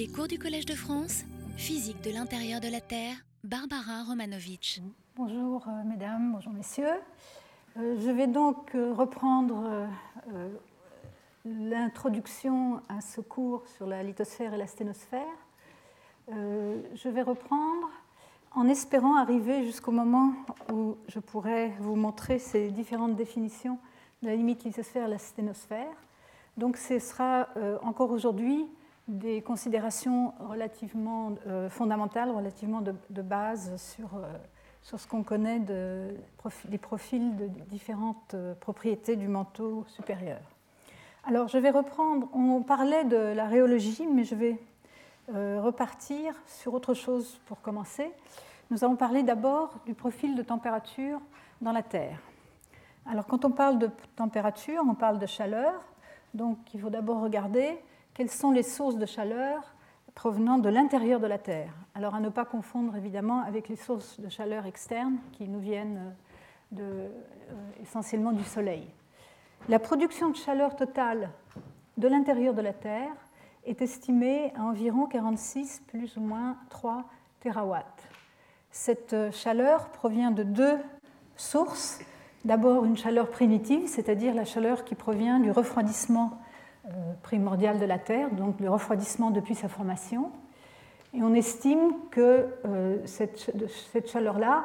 Les cours du Collège de France, physique de l'intérieur de la Terre, Barbara Romanovitch. Bonjour euh, mesdames, bonjour messieurs. Euh, je vais donc euh, reprendre l'introduction à ce cours sur la lithosphère et la sténosphère. Je vais reprendre en espérant arriver jusqu'au moment où je pourrai vous montrer ces différentes définitions de la limite lithosphère et la sténosphère. Donc ce sera encore aujourd'hui des considérations relativement euh, fondamentales, relativement de, base sur, euh, sur ce qu'on connaît de, des profils de différentes euh, propriétés du manteau supérieur. Alors je vais reprendre, on parlait de la rhéologie, mais je vais repartir sur autre chose pour commencer. Nous allons parler d'abord du profil de température dans la Terre. Alors quand on parle de température, on parle de chaleur, donc il faut d'abord regarder quelles sont les sources de chaleur provenant de l'intérieur de la Terre? Alors à ne pas confondre évidemment avec les sources de chaleur externes qui nous viennent euh, essentiellement du Soleil. La production de chaleur totale de l'intérieur de la Terre est estimée à environ 46 plus ou moins 3 terawatts. Cette euh, chaleur provient de deux sources. D'abord une chaleur primitive, c'est-à-dire la chaleur qui provient du refroidissement euh, primordial de la Terre, donc le refroidissement depuis sa formation. Et on estime que euh, cette, chaleur-là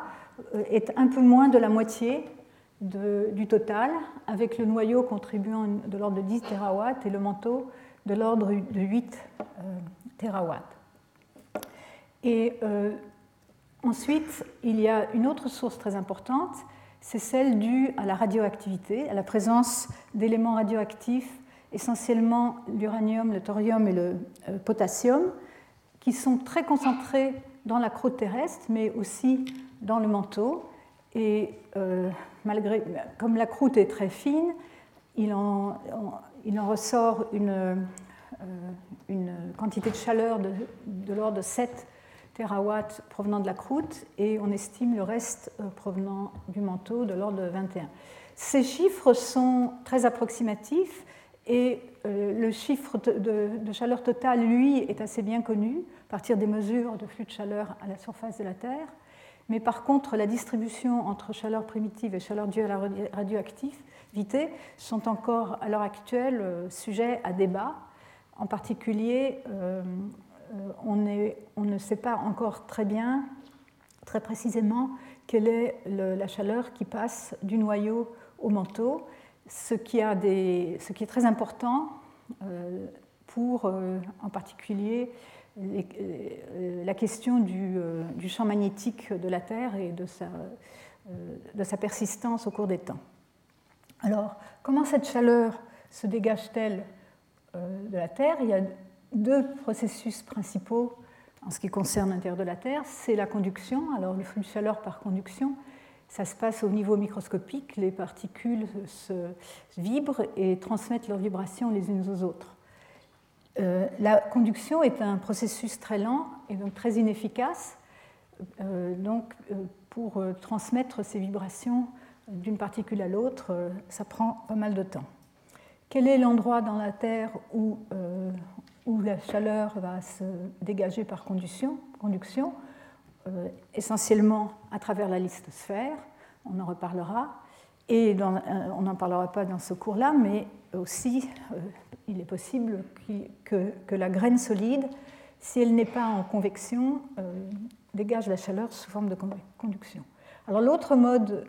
euh, est un peu moins de la moitié du total, avec le noyau contribuant de l'ordre de 10 TW et le manteau de l'ordre de 8 TW. Et ensuite, il y a une autre source très importante, c'est celle due à la radioactivité, à la présence d'éléments radioactifs essentiellement l'uranium, le thorium et le euh, potassium, qui sont très concentrés dans la croûte terrestre, mais aussi dans le manteau. Et euh, malgré, comme la croûte est très fine, il en, ressort une, euh, une, quantité de chaleur de, de l'ordre de 7 terawatts provenant de la croûte et on estime le reste provenant du manteau de l'ordre de 21. Ces chiffres sont très approximatifs et euh, le chiffre de, chaleur totale, lui, est assez bien connu à partir des mesures de flux de chaleur à la surface de la Terre. Mais par contre, la distribution entre chaleur primitive et chaleur due à la radioactivité sont encore à l'heure actuelle euh, sujets à débat. En particulier, euh, on, ne sait pas encore très bien, très précisément, quelle est la chaleur qui passe du noyau au manteau ce qui, est très important euh, pour, euh, en particulier, euh, la question du, champ magnétique de la Terre et de sa persistance au cours des temps. Alors, comment cette chaleur se dégage-t-elle de la Terre? Il y a deux processus principaux en ce qui concerne l'intérieur de la Terre. C'est la conduction, alors le flux de chaleur par conduction, ça se passe au niveau microscopique, les particules se vibrent et transmettent leurs vibrations les unes aux autres. Euh, la conduction est un processus très lent et donc très inefficace. Euh, donc, euh, pour transmettre ces vibrations d'une particule à l'autre, ça prend pas mal de temps. Quel est l'endroit dans la Terre où, la chaleur va se dégager par conduction, essentiellement à travers la lithosphère, on en reparlera, et euh, on n'en parlera pas dans ce cours-là, mais aussi euh, il est possible que, que, la graine solide, si elle n'est pas en convection, dégage la chaleur sous forme de conduction. Alors l'autre mode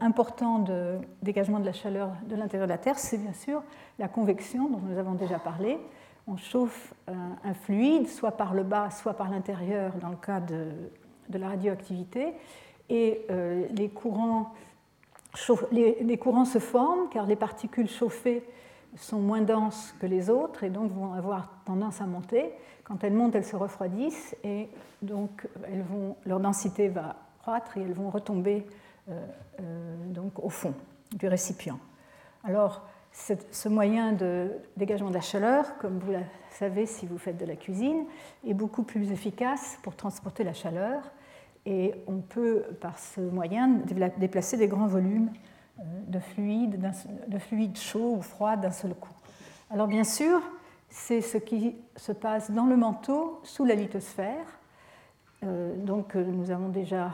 important de dégagement de la chaleur de l'intérieur de la Terre, c'est bien sûr la convection dont nous avons déjà parlé. On chauffe un fluide, soit par le bas, soit par l'intérieur, dans le cas de, de la radioactivité et euh, les, courants, se forment car les particules chauffées sont moins denses que les autres et donc vont avoir tendance à monter. Quand elles montent, elles se refroidissent et donc elles vont, leur densité va croître et elles vont retomber euh, euh, donc au fond du récipient. Alors, ce moyen de dégagement de la chaleur, comme vous le savez si vous faites de la cuisine, est beaucoup plus efficace pour transporter la chaleur et on peut, par ce moyen, déplacer des grands volumes euh, de fluide, de chaud ou froid d'un seul coup. Alors bien sûr, c'est ce qui se passe dans le manteau sous la lithosphère. donc nous avons déjà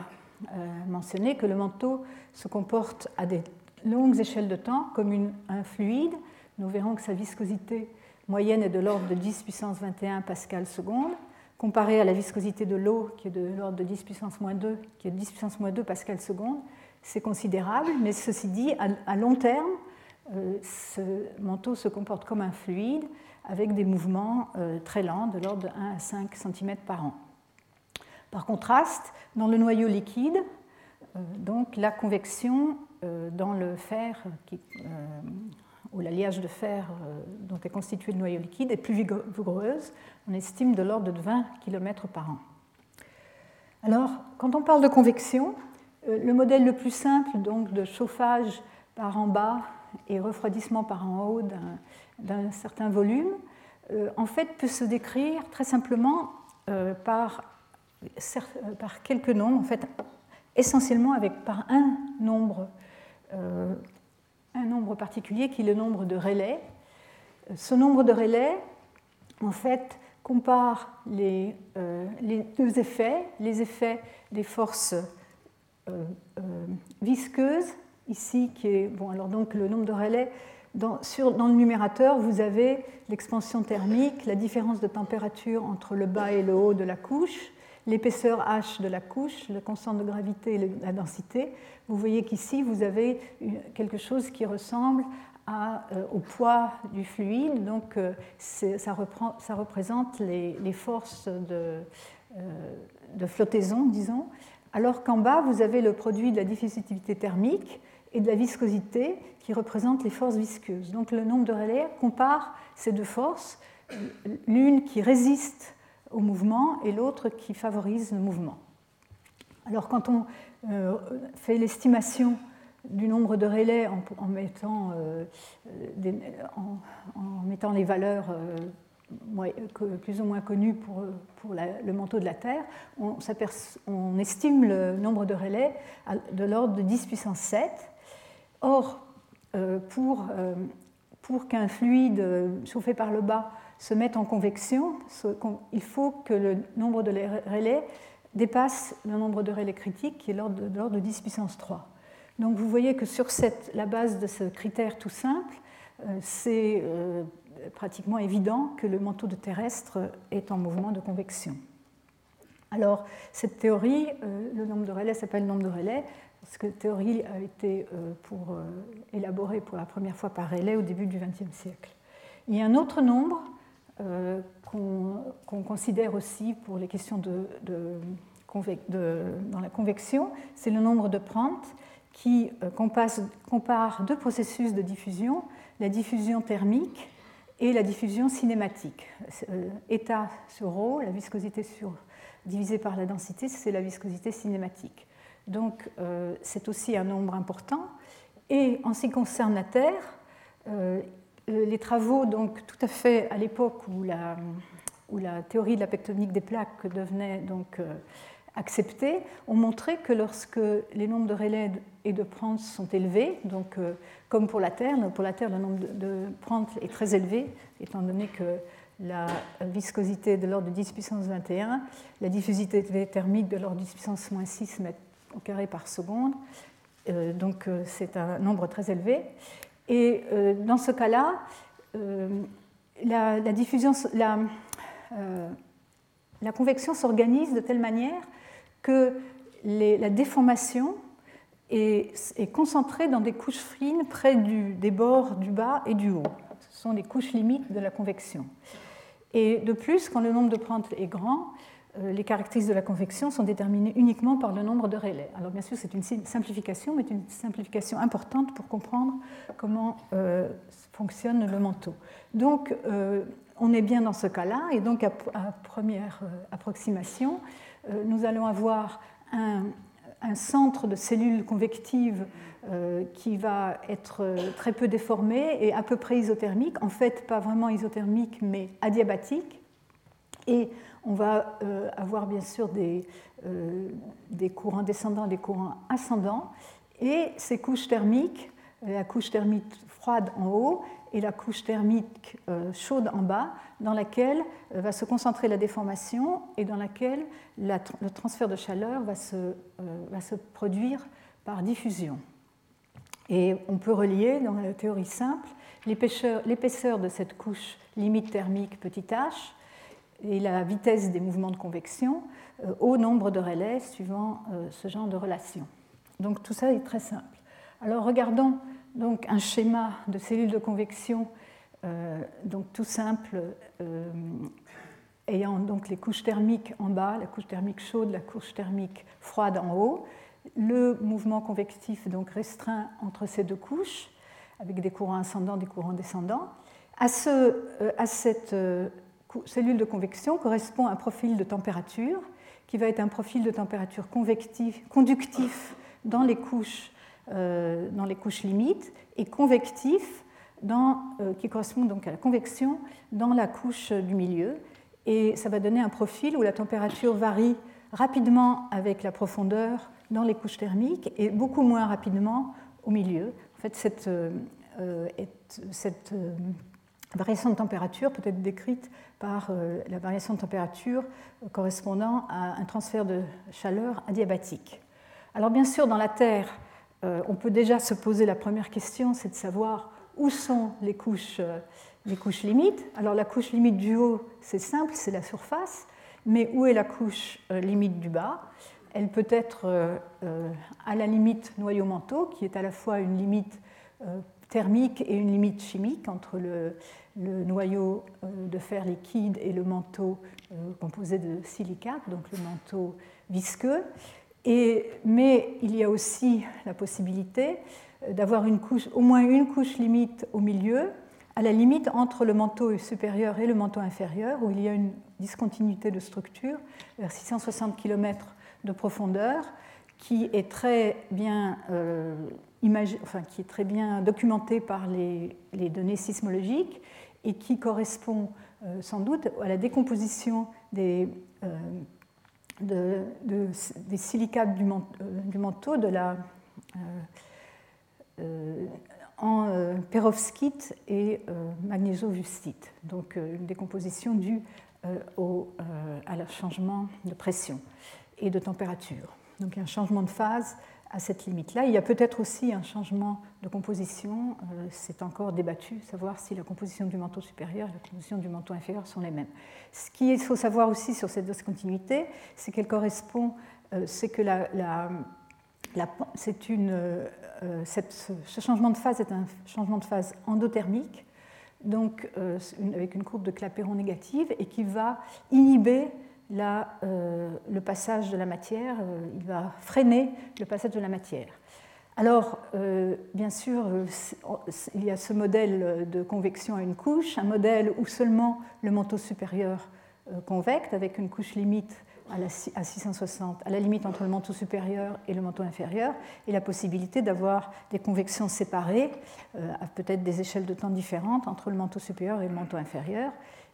mentionné que le manteau se comporte à des longues échelles de temps comme un fluide. Nous verrons que sa viscosité moyenne est de l'ordre de 10 puissance 21 pascal seconde, comparée à la viscosité de l'eau qui est de l'ordre de 10 puissance moins 2, qui est de 10 puissance moins 2 pascal seconde. C'est considérable, mais ceci dit, à long terme, euh, ce manteau se comporte comme un fluide avec des mouvements euh, très lents de l'ordre de 1 à 5 cm par an. Par contraste, dans le noyau liquide, euh, donc la convection dans le fer qui, où l'alliage de fer euh, dont est constitué le noyau liquide est plus vigoureuse. On estime de l'ordre de 20 km par an. Alors, quand on parle de convection, euh, le modèle le plus simple donc, de chauffage par en bas et refroidissement par en haut d'un certain volume, euh, en fait, peut se décrire très simplement par, par, quelques nombres, en fait, essentiellement avec, par un nombre un nombre particulier qui est le nombre de relais. Ce nombre de relais, en fait, compare les, euh, deux effets, les effets des forces euh, euh, visqueuses, ici qui est, bon, alors donc le nombre de relais, dans le numérateur, vous avez l'expansion thermique, la différence de température entre le bas et le haut de la couche, l'épaisseur h de la couche, la constante de gravité et la densité. Vous voyez qu'ici, vous avez quelque chose qui ressemble euh, au poids du fluide. Donc, euh, ça, représente les, forces de, euh, de, flottaison, disons. Alors qu'en bas, vous avez le produit de la diffusivité thermique et de la viscosité qui représentent les forces visqueuses. Donc, le nombre de relais compare ces deux forces, l'une qui résiste au mouvement et l'autre qui favorise le mouvement. Alors quand on euh, fait l'estimation du nombre de relais en, mettant, euh, en, mettant, les valeurs euh, plus ou moins connues pour, pour le manteau de la Terre, on, on, estime le nombre de relais de l'ordre de 10 puissance 7. Or, pour, pour qu'un fluide chauffé par le bas se mettent en convection, il faut que le nombre de relais dépasse le nombre de relais critiques qui est l'ordre de, 10 puissance 3. Donc vous voyez que sur la base de ce critère tout simple, euh, c'est euh, pratiquement évident que le manteau de terrestre est en mouvement de convection. Alors cette théorie, euh, le nombre de relais s'appelle nombre de relais, parce que théorie a été pour, élaborée pour la première fois par Rayleigh au début du XXe siècle. Il y a un autre nombre euh, qu'on considère aussi pour les questions de, dans la convection, c'est le nombre de Prandtl qui euh, compare deux processus de diffusion, la diffusion thermique et la diffusion cinématique. Euh, état sur ρ, la viscosité sur, divisée par la densité, c'est la viscosité cinématique. Donc c'est aussi un nombre important. Et en ce qui concerne la Terre, euh, les travaux, donc tout à fait à l'époque où la, théorie de la pectonique des plaques devenait donc euh, acceptée, ont montré que lorsque les nombres de relais et de Prandtl sont élevés, donc euh, comme pour la Terre, pour la Terre le nombre de Prandtl est très élevé, étant donné que la viscosité de l'ordre de 10 puissance 21, la diffusité thermique de l'ordre de 10 puissance moins 6 mètres au carré par seconde, donc c'est un nombre très élevé. Et euh, dans ce cas-là, euh, euh, la, convection s'organise de telle manière que la déformation est, concentrée dans des couches fines près des bords du bas et du haut. Ce sont les couches limites de la convection. Et de plus, quand le nombre de Prandtl est grand, les caractéristiques de la convection sont déterminées uniquement par le nombre de relais. Alors bien sûr, c'est une simplification, mais une simplification importante pour comprendre comment euh, fonctionne le manteau. Donc, euh, on est bien dans ce cas-là, et donc à, première approximation, nous allons avoir un, un, centre de cellules convectives qui va être très peu déformé et à peu près isothermique, en fait pas vraiment isothermique, mais adiabatique. Et on va euh, avoir bien sûr des, euh, courants descendants, des courants ascendants, et ces couches thermiques, la couche thermique froide en haut et la couche thermique chaude en bas, dans laquelle va se concentrer la déformation et dans laquelle le transfert de chaleur va se, va se produire par diffusion. Et on peut relier, dans la théorie simple, l'épaisseur de cette couche limite thermique petit h et la vitesse des mouvements de convection euh, au nombre de relais suivant euh, ce genre de relation. Donc tout ça est très simple. Alors regardons donc un schéma de cellules de convection euh, donc tout simple ayant donc les couches thermiques en bas, la couche thermique chaude, la couche thermique froide en haut, le mouvement convectif donc restreint entre ces deux couches avec des courants ascendants, des courants descendants. À, ce, à cette cellule de convection correspond un profil de température qui va être un profil de température conductif dans les couches, euh, dans les couches limites et convectif euh, qui correspond donc à la convection dans la couche du milieu. Et ça va donner un profil où la température varie rapidement avec la profondeur dans les couches thermiques et beaucoup moins rapidement au milieu. En fait, cette, euh, cette variation de température peut être décrite par euh, la variation de température correspondant à un transfert de chaleur adiabatique. Alors bien sûr, dans la Terre, euh, on peut déjà se poser la première question, c'est de savoir où sont les couches, euh, les couches limites. Alors la couche limite du haut, c'est simple, c'est la surface, mais où est la couche limite du bas? Elle peut être à la limite noyau-manteau, qui est à la fois une limite thermique et une limite chimique entre le, le noyau euh, de fer liquide et le manteau euh, composé de silicate, donc le manteau visqueux. Et, mais il y a aussi la possibilité euh, d'avoir au moins une couche limite au milieu, à la limite entre le manteau supérieur et le manteau inférieur, où il y a une discontinuité de structure vers 660 km de profondeur, qui est très bien, documentée par les données sismologiques et qui correspond euh, sans doute à la décomposition des, euh, silicates du, euh, manteau, de la, en perovskite et magnésovustite, donc une décomposition due au, changement de pression et de température. Donc un changement de phase à cette limite-là. Il y a peut-être aussi un changement de composition, euh, c'est encore débattu, savoir si la composition du manteau supérieur et la composition du manteau inférieur sont les mêmes. Ce qu'il faut savoir aussi sur cette discontinuité, c'est qu'elle correspond, euh, c'est que la, c'est une, euh, ce changement de phase est un changement de phase endothermique, donc avec une courbe de Clapeyron négative, et qui va inhiber euh, le passage de la matière, euh, il va freiner le passage de la matière. Alors, euh, bien sûr, il y a ce modèle de convection à une couche, un modèle où seulement le manteau supérieur convecte, avec une couche limite à, la, à 660, à la limite entre le manteau supérieur et le manteau inférieur, et la possibilité d'avoir des convections séparées, à peut-être des échelles de temps différentes, entre le manteau supérieur et le manteau inférieur.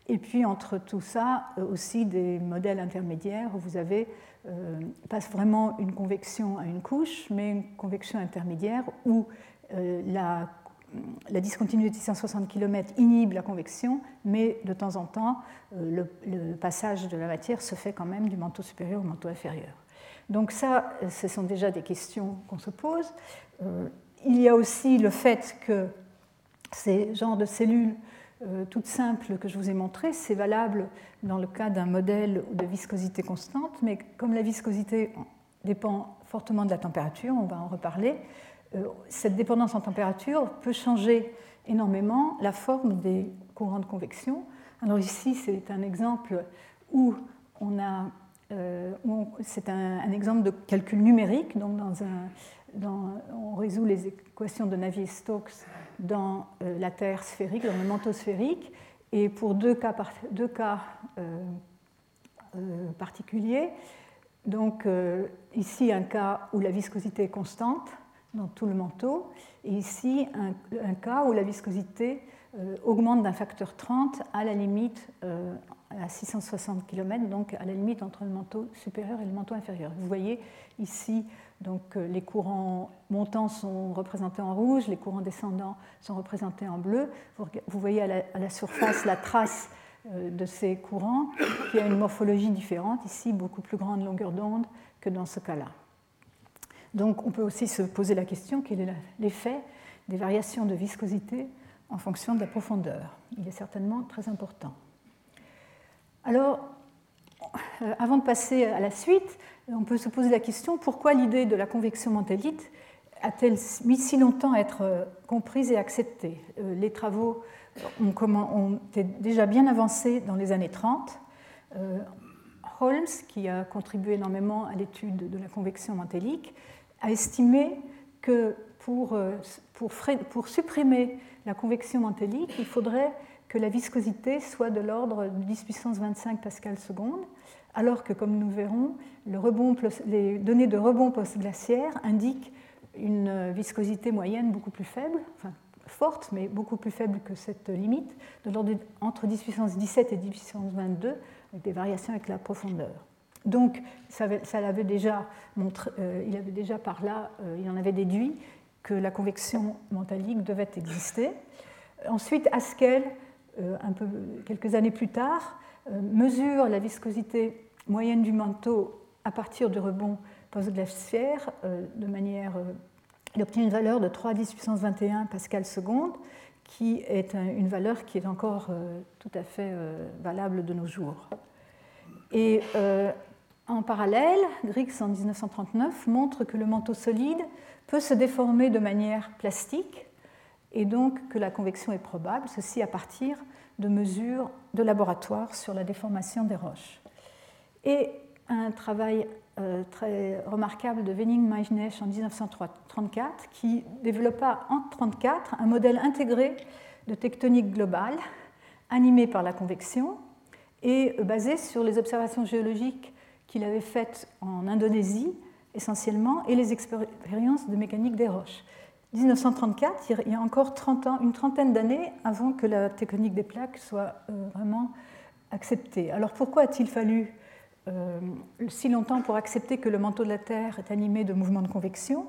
Et puis entre tout ça, euh, aussi des modèles intermédiaires où vous avez euh, pas vraiment une convection à une couche, mais une convection intermédiaire où euh, la, la, discontinuité de 660 km inhibe la convection, mais de temps en temps, le, passage de la matière se fait quand même du manteau supérieur au manteau inférieur. Donc ça, ce sont déjà des questions qu'on se pose. il y a aussi le fait que ces genres de cellules euh, toute simple que je vous ai montrée, c'est valable dans le cas d'un modèle de viscosité constante, mais comme la viscosité dépend fortement de la température, on va en reparler, euh, cette dépendance en température peut changer énormément la forme des courants de convection. Alors ici, c'est un exemple où on a, euh, c'est un, exemple de calcul numérique, donc dans un, on résout les équations de Navier-Stokes dans euh, la Terre sphérique, dans le manteau sphérique, et pour deux cas, euh, euh, particuliers. Donc ici un cas où la viscosité est constante dans tout le manteau, et ici un, cas où la viscosité augmente d'un facteur 30 à la limite à 660 km, donc à la limite entre le manteau supérieur et le manteau inférieur. Vous voyez ici, donc, euh, les courants montants sont représentés en rouge, les courants descendants sont représentés en bleu. Vous voyez à la, surface la trace euh, de ces courants qui a une morphologie différente, ici beaucoup plus grande longueur d'onde que dans ce cas-là. Donc on peut aussi se poser la question quel est l'effet des variations de viscosité en fonction de la profondeur? Il est certainement très important. Alors, euh, avant de passer à la suite, on peut se poser la question pourquoi l'idée de la convection mantellite a-t-elle mis si longtemps à être euh, comprise et acceptée? Euh, Les travaux ont, été déjà bien avancés dans les années 30. Holmes, qui a contribué énormément à l'étude de la convection mantellique, a estimé que pour, pour, pour supprimer la convection mantellique, il faudrait que la viscosité soit de l'ordre de 10 puissance 25 pascal seconde, alors que, comme nous verrons, les données de rebond post-glaciaire indiquent une viscosité moyenne beaucoup plus faible, enfin forte, mais beaucoup plus faible que cette limite, de l'ordre entre 10 puissance 17 et 10 puissance 22, avec des variations avec la profondeur. Donc, ça, l'avait déjà montré, euh, il avait déjà par là, euh, il en avait déduit que la convection mentalique devait exister. Ensuite, Haskell un peu, quelques années plus tard, euh, mesure la viscosité moyenne du manteau à partir du rebond post-glaciaire euh, de manière. il obtient une valeur de 3 10 puissance 21 pascal seconde, qui est une valeur qui est encore tout à fait valable de nos jours. Et en parallèle, Griggs en 1939 montre que le manteau solide peut se déformer de manière plastique et donc que la convection est probable, ceci à partir de mesures de laboratoire sur la déformation des roches. Et un travail euh, très remarquable de Wenning Meijnesch en 1934 qui développa en 1934 un modèle intégré de tectonique globale animé par la convection et basé sur les observations géologiques qu'il avait faites en Indonésie essentiellement et les expériences de mécanique des roches. 1934, il y a encore 30 ans, une trentaine d'années avant que la tectonique des plaques soit euh, vraiment acceptée. Alors pourquoi a-t-il fallu euh, si longtemps pour accepter que le manteau de la Terre est animé de mouvements de convection?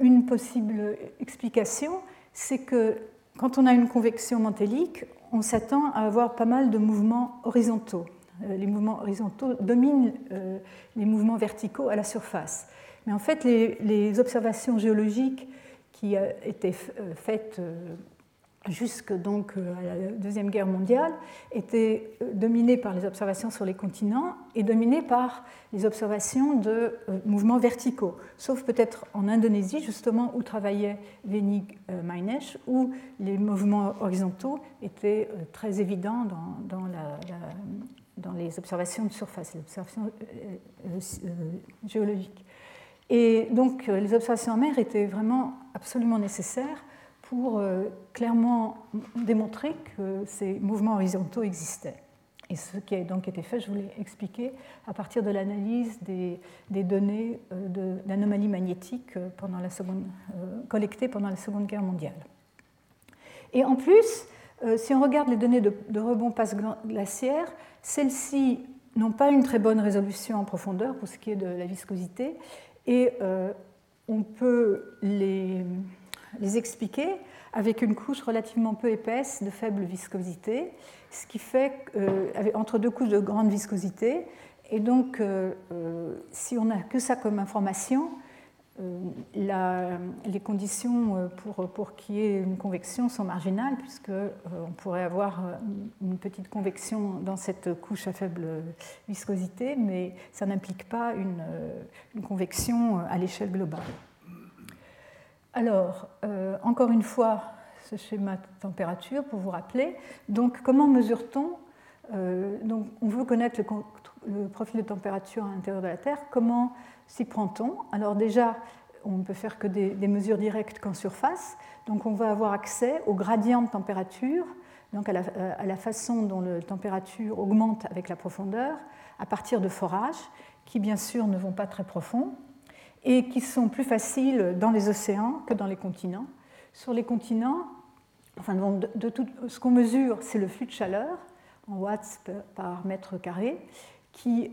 Une possible explication, c'est que quand on a une convection mantellique, on s'attend à avoir pas mal de mouvements horizontaux. Euh, les mouvements horizontaux dominent les mouvements verticaux à la surface. Mais en fait, les observations géologiques qui a été euh, faite euh, jusque donc euh, à la Deuxième Guerre mondiale, était dominée par les observations sur les continents et dominée par les observations de mouvements verticaux, sauf peut-être en Indonésie, justement, où travaillait Venig Mainesh, où les mouvements horizontaux étaient très évidents dans, dans, la, dans les observations de surface, les observations géologiques. Et donc les observations en mer étaient vraiment absolument nécessaires pour euh, clairement démontrer que ces mouvements horizontaux existaient. Et ce qui a donc été fait, je vous l'ai expliqué, à partir de l'analyse des, données euh, d'anomalies magnétiques pendant la seconde, collectées pendant la Seconde Guerre mondiale. Et en plus, si on regarde les données de, de rebond passe glaciaire, celles-ci n'ont pas une très bonne résolution en profondeur pour ce qui est de la viscosité, et euh, on peut les, expliquer avec une couche relativement peu épaisse de faible viscosité, ce qui fait euh, entre deux couches de grande viscosité. Et donc, euh, si on n'a que ça comme information, euh, les conditions euh, pour, pour qu'il y ait une convection sont marginales, puisqu'on euh, pourrait avoir une petite convection dans cette couche à faible viscosité, mais ça n'implique pas une, convection à l'échelle globale. Alors, encore une fois, ce schéma de température pour vous rappeler. Donc, comment mesure-t-on donc, On veut connaître le, le profil de température à l'intérieur de la Terre. Comment s'y prend-on? Alors déjà, on ne peut faire que des, mesures directes qu'en surface. Donc on va avoir accès au gradient de température, donc à la, façon dont la température augmente avec la profondeur, à partir de forages, qui bien sûr ne vont pas très profond, et qui sont plus faciles dans les océans que dans les continents. Sur les continents, enfin, de, tout, ce qu'on mesure, c'est le flux de chaleur, en watts par mètre carré, qui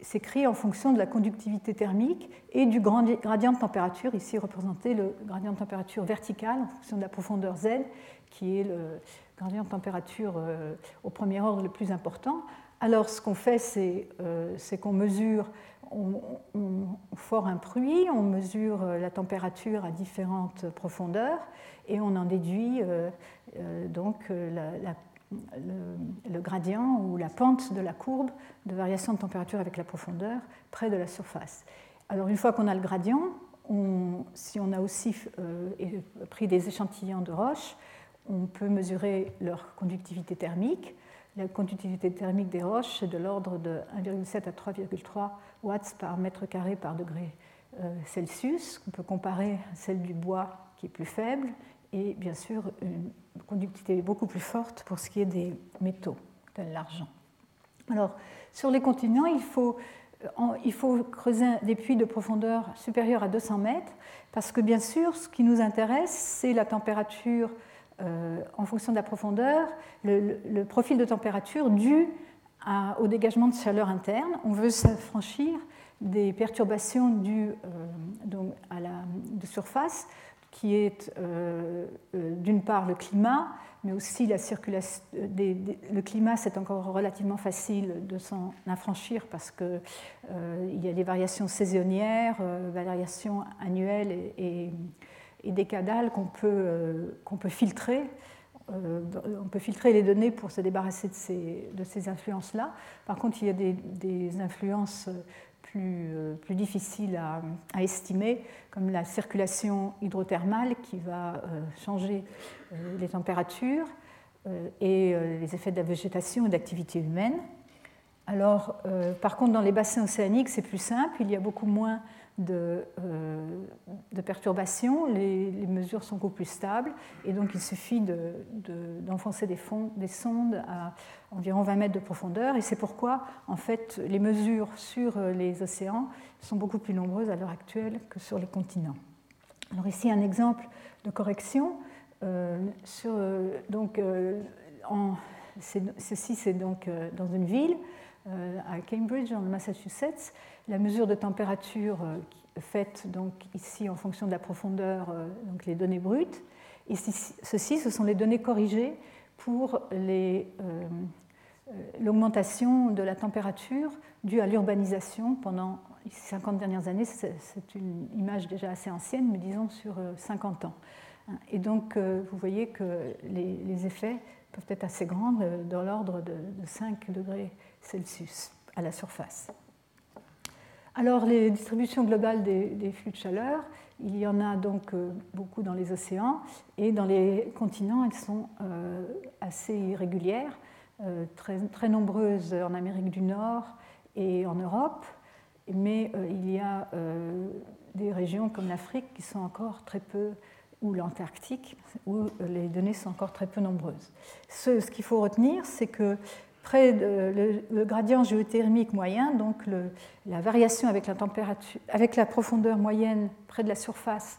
s'écrit en fonction de la conductivité thermique et du gradient de température, ici représenté le gradient de température vertical en fonction de la profondeur Z, qui est le gradient de température au premier ordre le plus important. Alors ce qu'on fait, c'est qu'on mesure on, fore un puits, on mesure euh, la température à différentes profondeurs et on en déduit euh, euh, donc le, gradient ou la pente de la courbe de variation de température avec la profondeur près de la surface. Alors une fois qu'on a le gradient, si on a aussi pris des échantillons de roches, on peut mesurer leur conductivité thermique. La conductivité thermique des roches est de l'ordre de 1,7 à 3,3 watts par mètre carré par degré euh, Celsius, qu'on peut comparer celle du bois qui est plus faible, et bien sûr une conductivité beaucoup plus forte pour ce qui est des métaux, tel l'argent. Alors, sur les continents, il faut, euh, creuser des puits de profondeur supérieure à 200 mètres, parce que bien sûr, ce qui nous intéresse, c'est la température euh, en fonction de la profondeur, le, profil de température dû au dégagement de chaleur interne. On veut s'affranchir des perturbations dues euh, à la de surface, qui est euh, d'une part le climat, mais aussi la circulation. le climat, c'est encore relativement facile de s'en affranchir parce qu'il y a des variations saisonnières, variations annuelles et et des cadales qu'on peut, euh, qu'on peut filtrer. Euh, on peut filtrer les données pour se débarrasser de ces, de ces influences-là. Par contre, il y a des, des influences plus, euh, plus difficiles à, à, estimer, comme la circulation hydrothermale qui va changer les températures et les effets de la végétation et d'activité humaine. Alors, par contre, dans les bassins océaniques, c'est plus simple, il y a beaucoup moins de, euh, de perturbations, les, mesures sont beaucoup plus stables et donc il suffit d'enfoncer de, des, des, sondes à environ 20 mètres de profondeur et c'est pourquoi en fait les mesures sur les océans sont beaucoup plus nombreuses à l'heure actuelle que sur les continents. Alors ici un exemple de correction. Euh, sur, donc, ceci c'est donc dans une ville à Cambridge, dans le Massachusetts, la mesure de température euh, faite donc ici en fonction de la profondeur, euh, donc les données brutes. Et ceci, ce sont les données corrigées pour euh, l'augmentation de la température due à l'urbanisation pendant les 50 dernières années. C'est une image déjà assez ancienne, mais disons sur 50 ans. Et donc, vous voyez que les, effets peuvent être assez grands, dans l'ordre de 5 degrés Celsius à la surface. Alors, les distributions globales des, flux de chaleur, il y en a donc euh, beaucoup dans les océans et dans les continents, elles sont euh, assez irrégulières, euh, très, très, nombreuses en Amérique du Nord et en Europe, mais il y a des régions comme l'Afrique qui sont encore très peu, ou l'Antarctique, où les données sont encore très peu nombreuses. Ce, ce qu'il faut retenir, c'est que près de le, gradient géothermique moyen, donc la variation avec la, température, avec la profondeur moyenne près de la surface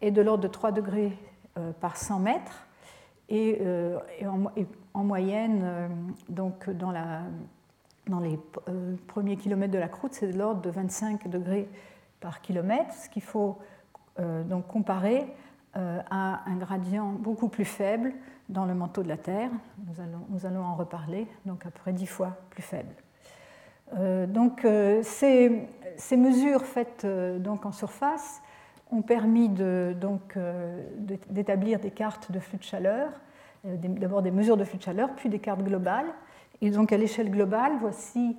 est de l'ordre de 3 degrés euh, par 100 mètres. Et, euh, en, moyenne, euh, donc dans les premiers kilomètres de la croûte, c'est de l'ordre de 25 degrés par kilomètre, ce qu'il faut donc comparer à un gradient beaucoup plus faible dans le manteau de la Terre. Nous allons, nous allons en reparler, donc à peu près dix fois plus faible. Euh, donc, euh, ces, ces, mesures faites euh, donc en surface ont permis d'établir de, des cartes de flux de chaleur, d'abord des mesures de flux de chaleur, puis des cartes globales. Et donc à l'échelle globale, voici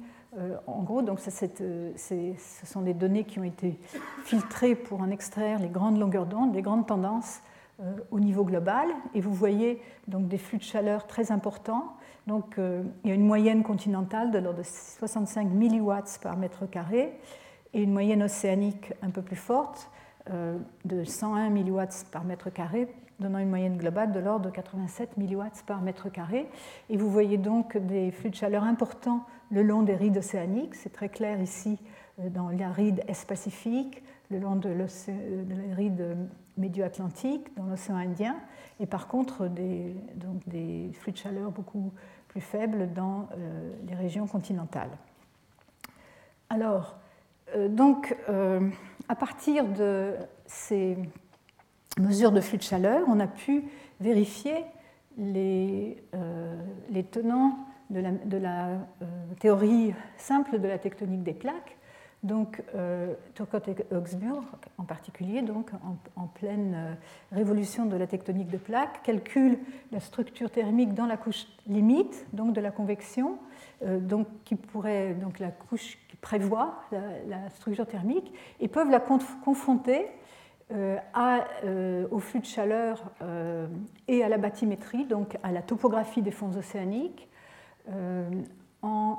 en gros, donc ce sont des données qui ont été filtrées pour en extraire les grandes longueurs d'onde, les grandes tendances euh, au niveau global. Et vous voyez donc des flux de chaleur très importants. Donc, euh, il y a une moyenne continentale de l'ordre de 65 milliwatts par mètre carré et une moyenne océanique un peu plus forte euh, de 101 milliwatts par mètre carré, donnant une moyenne globale de l'ordre de 87 milliwatts par mètre carré. Et vous voyez donc des flux de chaleur importants le long des rides océaniques. C'est très clair ici dans la ride Est-Pacifique, le long de, la ride médio-atlantique, dans l'océan Indien, et par contre des, flux de chaleur beaucoup plus faible dans les régions continentales. Alors, donc, à partir de ces mesures de flux de chaleur, on a pu vérifier les tenants de la, la théorie simple de la tectonique des plaques. Donc, euh, Turcotte et Augsburg, en particulier, donc, en, pleine euh, révolution de la tectonique de plaques, calculent la structure thermique dans la couche limite, donc de la convection, euh, donc, qui pourrait, donc la couche qui prévoit la, structure thermique, et peuvent la confronter euh, au flux de chaleur et à la bathymétrie, donc à la topographie des fonds océaniques, euh, en,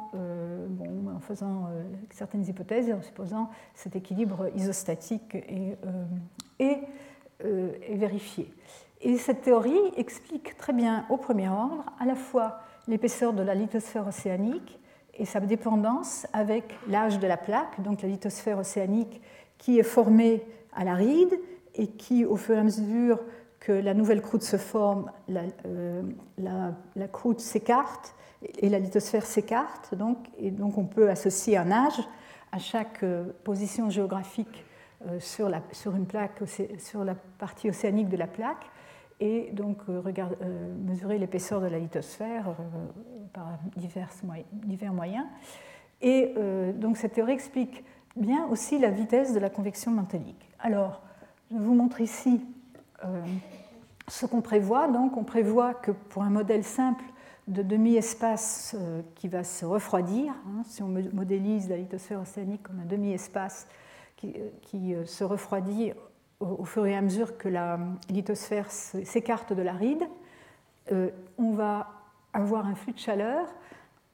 faisant euh, certaines hypothèses et en supposant cet équilibre isostatique et, euh, vérifié. Et cette théorie explique très bien au premier ordre à la fois l'épaisseur de la lithosphère océanique et sa dépendance avec l'âge de la plaque, donc la lithosphère océanique qui est formée à l'aride et qui, au fur et à mesure que la nouvelle croûte se forme, la croûte s'écarte et la lithosphère s'écarte, donc, et donc on peut associer un âge à chaque euh, position géographique euh, sur, la, sur, une plaque, sur la partie océanique de la plaque, et donc euh, mesurer l'épaisseur de la lithosphère par divers, moyens. Et donc cette théorie explique bien aussi la vitesse de la convection mantélique. Alors, je vous montre ici ce qu'on prévoit. Donc, on prévoit que pour un modèle simple de demi-espace euh, qui va se refroidir. Hein, si on modélise la lithosphère océanique comme un demi-espace qui, euh, euh, se refroidit au, fur et à mesure que la lithosphère s'écarte de l'aride, on va avoir un flux de chaleur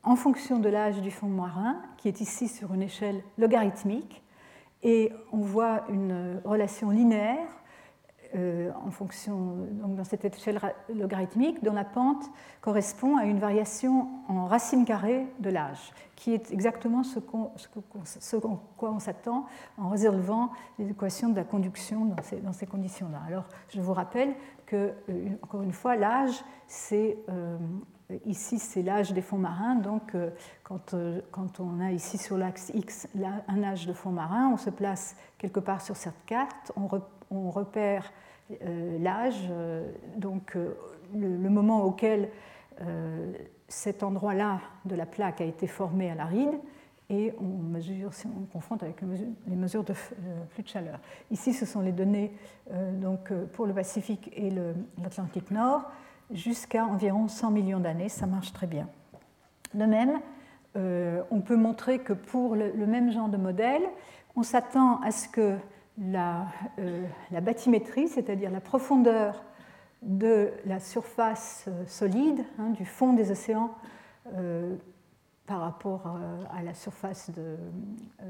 en fonction de l'âge du fond marin, qui est ici sur une échelle logarithmique, et on voit une relation linéaire euh, en fonction, donc dans cette échelle logarithmique, dont la pente correspond à une variation en racine carrée de l'âge, qui est exactement ce, ce, quoi on s'attend en résolvant les équations de la conduction dans ces, conditions-là. Alors, je vous rappelle que, euh, encore une fois, l'âge, c'est euh, ici, c'est l'âge des fonds marins. Donc, quand, on a ici sur l'axe X un âge de fond marin, on se place quelque part sur cette carte, on, repère l'âge, euh, donc euh, le, moment auquel cet endroit-là de la plaque a été formé à l'aride, et on mesure, on confronte avec les mesures de flux de chaleur. Ici, ce sont les données donc, pour le Pacifique et l'Atlantique Nord, jusqu'à environ 100 millions d'années, ça marche très bien. De même, on peut montrer que pour le même genre de modèle, on s'attend à ce que la, euh, la bathymétrie, c'est-à-dire la profondeur de la surface euh, solide hein, du fond des océans euh, par rapport à la surface de,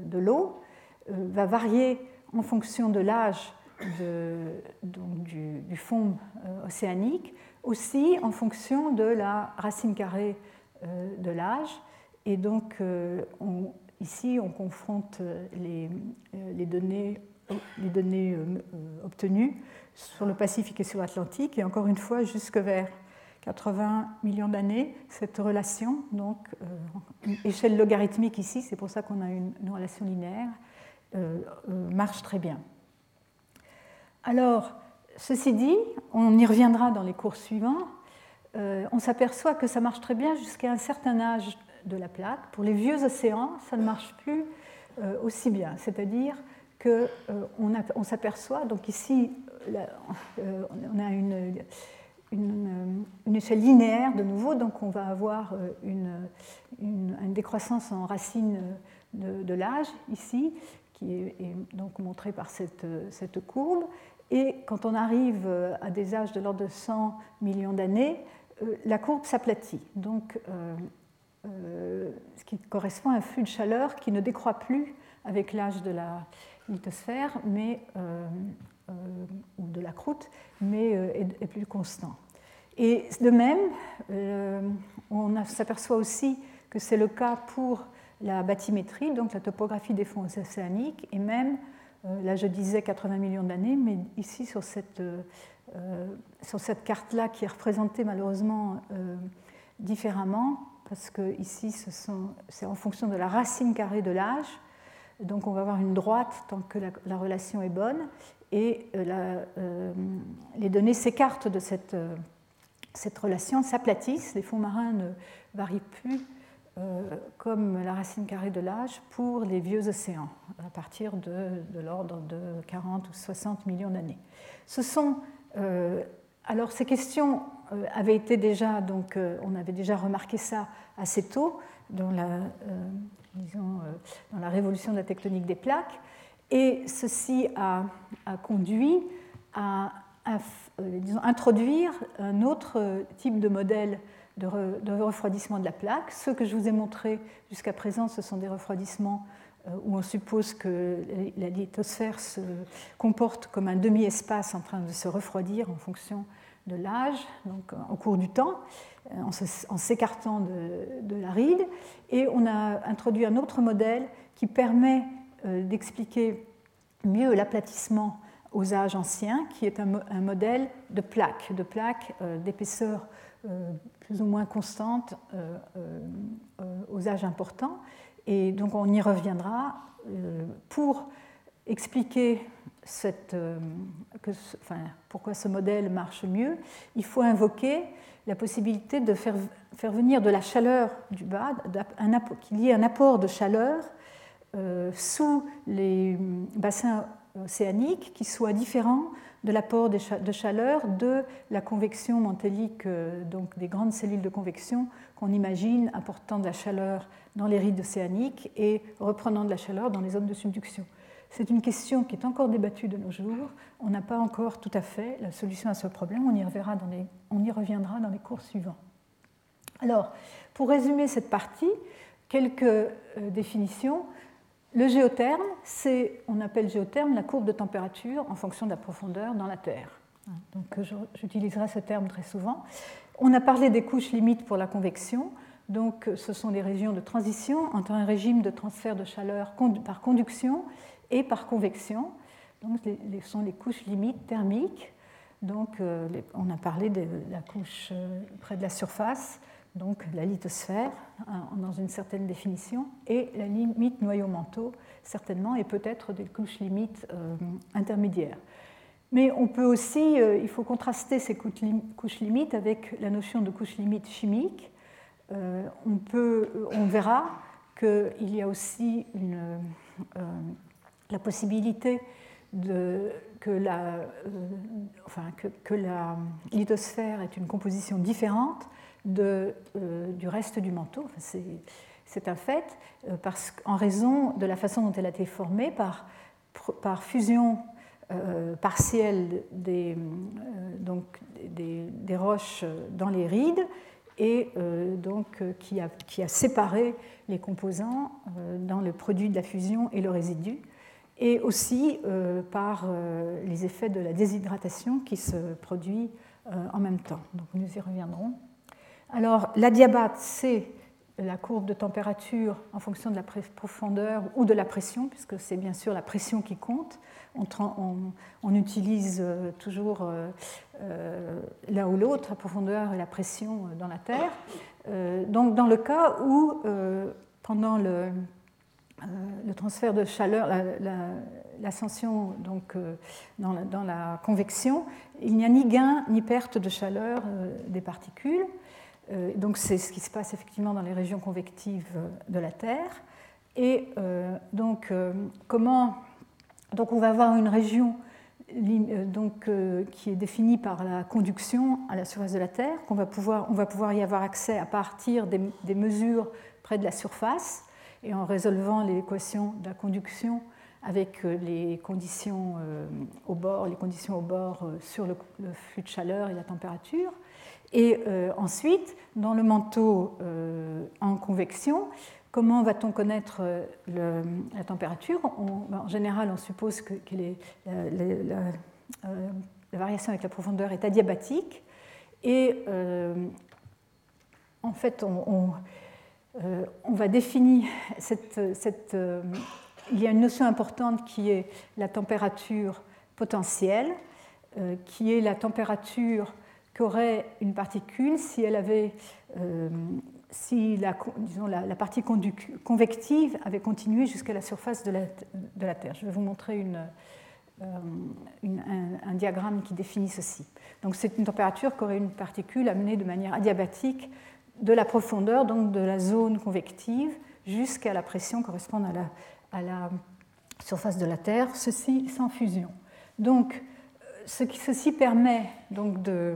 de l'eau, va varier en fonction de l'âge du, du, fond océanique, aussi en fonction de la racine carrée de l'âge. Et donc, ici, on confronte les, les données les données euh, euh, obtenues sur le Pacifique et sur l'Atlantique, et encore une fois jusque vers 80 millions d'années, cette relation, donc euh, échelle logarithmique ici, c'est pour ça qu'on a une, relation linéaire, marche très bien. Alors, ceci dit, on y reviendra dans les cours suivants, on s'aperçoit que ça marche très bien jusqu'à un certain âge de la plaque. Pour les vieux océans, ça ne marche plus aussi bien, c'est-à-dire euh, on s'aperçoit, donc ici, euh, on a une, une, échelle linéaire de nouveau, donc on va avoir euh, une, une décroissance en racine de, l'âge ici, qui est, donc montrée par cette, cette, courbe. Et quand on arrive à des âges de l'ordre de 100 millions d'années, la courbe s'aplatit. Donc, ce qui correspond à un flux de chaleur qui ne décroît plus avec l'âge de la, lithosphère, mais, euh, euh, ou de la croûte, mais euh, est, plus constant. Et de même, on s'aperçoit aussi que c'est le cas pour la bathymétrie, donc la topographie des fonds océaniques, et même, là je disais 80 millions d'années, mais ici sur cette, cette carte-là qui est représentée malheureusement différemment, parce que ici, c'est en fonction de la racine carrée de l'âge. Donc, on va avoir une droite tant que la, relation est bonne, et les données s'écartent de cette, cette relation, s'aplatissent. Les fonds marins ne varient plus euh, comme la racine carrée de l'âge pour les vieux océans, à partir de, l'ordre de 40 ou 60 millions d'années. Ce sont, euh, alors ces questions euh, avaient été déjà, donc on avait déjà remarqué ça assez tôt dans la, disons, dans la révolution de la tectonique des plaques, et ceci a, conduit à, disons, introduire un autre type de modèle de, refroidissement de la plaque. Ceux que je vous ai montrés jusqu'à présent, ce sont des refroidissements euh, où on suppose que la lithosphère se comporte comme un demi-espace en train de se refroidir en fonction de l'âge, donc au cours du temps, euh, en s'écartant de, la ride. Et on a introduit un autre modèle qui permet euh, d'expliquer mieux l'aplatissement aux âges anciens, qui est un, modèle de plaques, de plaques d'épaisseur plus ou moins constante euh, euh, aux âges importants. Et donc on y reviendra euh, pour expliquer enfin, pourquoi ce modèle marche mieux. Il faut invoquer la possibilité de faire, venir de la chaleur du bas, qu'il y ait un apport de chaleur sous les bassins océaniques qui soit différent de l'apport de chaleur de la convection mantélique, euh, donc des grandes cellules de convection qu'on imagine apportant de la chaleur dans les rides océaniques et reprenant de la chaleur dans les zones de subduction. C'est une question qui est encore débattue de nos jours. On n'a pas encore tout à fait la solution à ce problème. On y, dans les, on y reviendra dans les cours suivants. Alors, pour résumer cette partie, quelques euh, définitions. Le géotherme, c'est, on appelle géotherme la courbe de température en fonction de la profondeur dans la Terre. Donc j'utiliserai ce terme très souvent. On a parlé des couches limites pour la convection. Donc ce sont des régions de transition entre un régime de transfert de chaleur par conduction et par convection. Donc ce sont les couches limites thermiques. Donc euh, on a parlé de la couche euh, près de la surface, donc la lithosphère hein, dans une certaine définition, et la limite noyau-manteau, certainement, et peut-être des couches limites euh, intermédiaires. Mais on peut aussi, il faut contraster ces couches limites avec la notion de couche limite chimique. On, peut, on verra qu'il y a aussi une, la possibilité de, que, la, lithosphère est une composition différente euh, du reste du manteau. c'est un fait, euh, parce en raison de la façon dont elle a été formée par, fusion euh, partielle des, roches dans les rides et donc qui a, séparé les composants dans le produit de la fusion et le résidu, et aussi par les effets de la déshydratation qui se produit en même temps. Donc nous y reviendrons. Alors, l'adiabate, c'est la courbe de température en fonction de la profondeur ou de la pression, puisque c'est bien sûr la pression qui compte. On, utilise euh, toujours euh, euh, l'un ou l'autre, la profondeur et la pression dans la Terre. donc, dans le cas où, pendant le, transfert de chaleur, l'ascension donc dans la, dans, la, convection, il n'y a ni gain ni perte de chaleur des particules. Euh, donc c'est ce qui se passe effectivement dans les régions convectives euh, de la Terre. Et euh, donc, comment donc on va avoir une région donc, qui est définie par la conduction à la surface de la Terre, qu'on va pouvoir, on va pouvoir y avoir accès à partir des mesures près de la surface et en résolvant l'équation de la conduction avec les conditions au bord, les conditions au bord sur le flux de chaleur et la température. Et euh, ensuite, dans le manteau euh, en convection, comment va-t-on connaître euh, la température? Ben, En général, on suppose que, la, variation avec la profondeur est adiabatique. Et en fait, on, va définir cette, cette il y a une notion importante qui est la température potentielle, qui est la température qu'aurait une particule si elle avait si la, partie convective avait continué jusqu'à la surface de la, Terre. Je vais vous montrer une, un, diagramme qui définit ceci. Donc c'est une température qu'aurait une particule amenée de manière adiabatique de la profondeur, donc de la zone convective, jusqu'à la pression correspondant à la, surface de la Terre, ceci sans fusion. Donc qui, ceci permet donc de,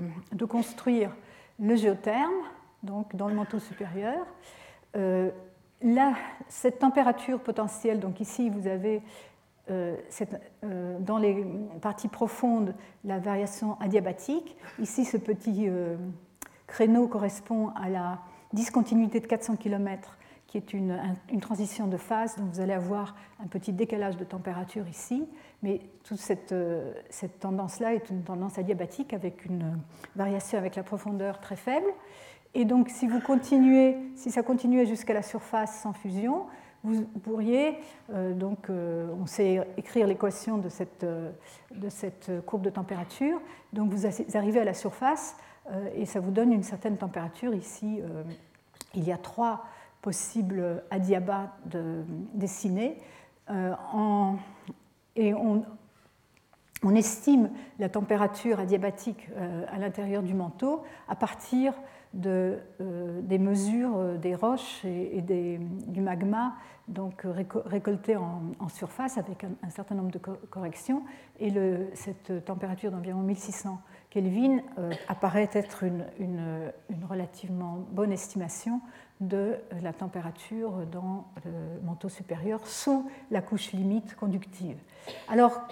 construire le géotherme, donc dans le manteau supérieur. Euh, là, cette température potentielle, donc ici vous avez euh, euh, dans les parties profondes la variation adiabatique. Ici, ce petit créneau correspond à la discontinuité de 400 km qui est une, transition de phase, donc vous allez avoir un petit décalage de température ici, mais toute cette, cette tendance-là est une tendance adiabatique avec une variation avec la profondeur très faible. Et donc, si vous continuez, si ça continuait jusqu'à la surface sans fusion, vous pourriez, euh, donc, euh, on sait écrire l'équation de cette, euh, de cette courbe de température. Donc, vous arrivez à la surface et ça vous donne une certaine température. Ici, il y a trois possibles adiabats de, dessinés. En, et on, estime la température adiabatique à l'intérieur du manteau à partir de, euh, des mesures euh, des roches et, du magma donc récolté en, surface avec un, certain nombre de corrections. Et cette température d'environ 1600 Kelvin euh, apparaît être une, relativement bonne estimation de la température dans le manteau supérieur sous la couche limite conductive. Alors,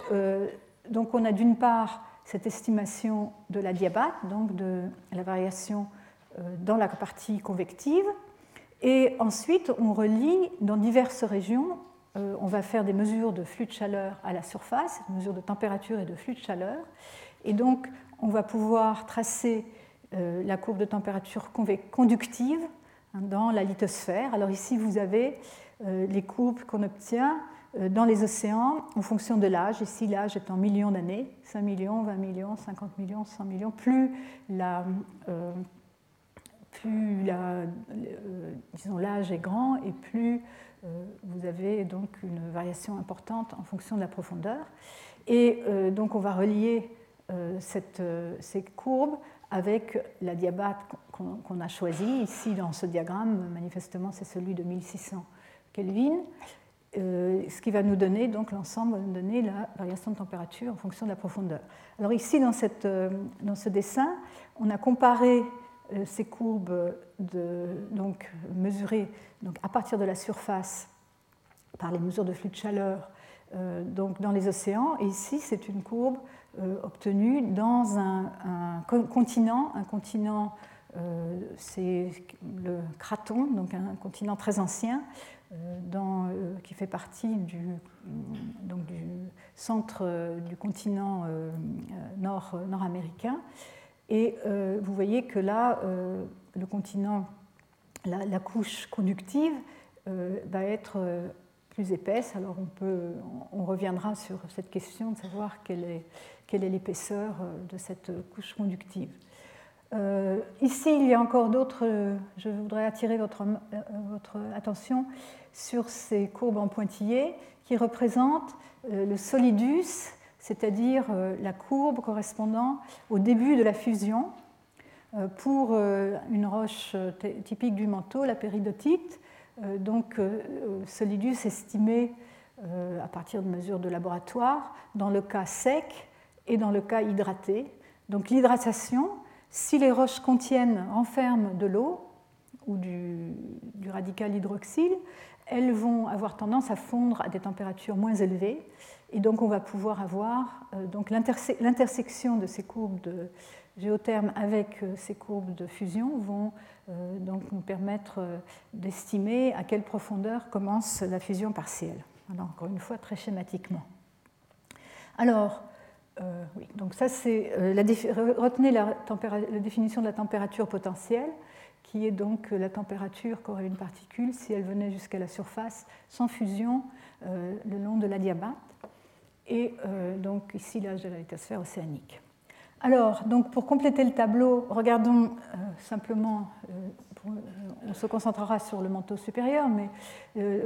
donc on a d'une part cette estimation de la diabate, donc de la variation euh, dans la partie convective. Et ensuite, on relie dans diverses régions. Euh, on va faire des mesures de flux de chaleur à la surface, mesures de température et de flux de chaleur. Et donc, on va pouvoir tracer euh, la courbe de température conductive hein, dans la lithosphère. Alors ici, vous avez les courbes qu'on obtient dans les océans en fonction de l'âge. Ici, l'âge est en millions d'années, 5 millions, 20 millions, 50 millions, 100 millions. Plus plus euh, l'âge est grand et plus euh, vous avez donc une variation importante en fonction de la profondeur. Et euh, donc on va relier cette, ces courbes avec la diabate qu'on a choisie. Ici, dans ce diagramme, manifestement, c'est celui de 1600 Kelvin, ce qui va nous donner, donc l'ensemble va nous donner la variation de température en fonction de la profondeur. Alors ici, dans, cette, dans ce dessin, on a comparé euh, ces courbes de, donc, mesurées donc, à partir de la surface par les mesures de flux de chaleur euh, donc, dans les océans. Ici, c'est une courbe euh, obtenue dans un, continent, un continent, c'est le Craton, donc un continent très ancien, dans, qui fait partie du, centre du continent nord, nord-américain. Et euh, vous voyez que là, euh, le continent, la, couche conductive euh, va être plus épaisse. Alors on, peut, on reviendra sur cette question de savoir quelle est, quelle est l'épaisseur de cette couche conductive. ici, il y a encore d'autres. Je voudrais attirer votre, votre, attention sur ces courbes en pointillés qui représentent le solidus c'est-à-dire euh, la courbe correspondant au début de la fusion euh, pour euh, une roche typique du manteau, la péridotite, donc solidus estimé à partir de mesures de laboratoire dans le cas sec et dans le cas hydraté. Donc l'hydratation, si les roches contiennent, renferment de l'eau ou du, radical hydroxyle, elles vont avoir tendance à fondre à des températures moins élevées et donc on va pouvoir avoir euh, l'intersection de ces courbes de géotherme avec euh, ces courbes de fusion vont euh, donc nous permettre d'estimer à quelle profondeur commence la fusion partielle. Alors encore une fois très schématiquement. Alors oui, donc ça c'est retenez la, définition de la température potentielle qui est donc la température qu'aurait une particule si elle venait jusqu'à la surface sans fusion le long de la diabate et euh, donc ici l'âge de la lithosphère océanique. Alors, donc pour compléter le tableau, regardons simplement, on se concentrera sur le manteau supérieur, mais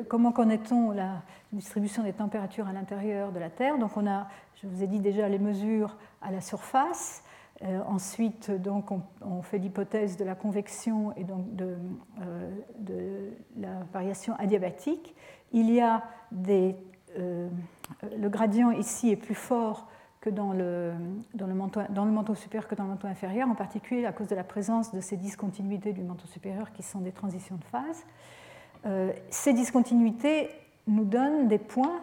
comment connaît-on la distribution des températures à l'intérieur de la Terre? Donc on a, je vous ai dit déjà, les mesures à la surface. Euh, ensuite, donc, on, fait l'hypothèse de la convection et donc de, euh, la variation adiabatique. Il y a euh, le gradient ici est plus fort que dans le, dans, le manteau, dans le manteau supérieur que dans le manteau inférieur, en particulier à cause de la présence de ces discontinuités du manteau supérieur qui sont des transitions de phase. ces discontinuités nous donnent des points.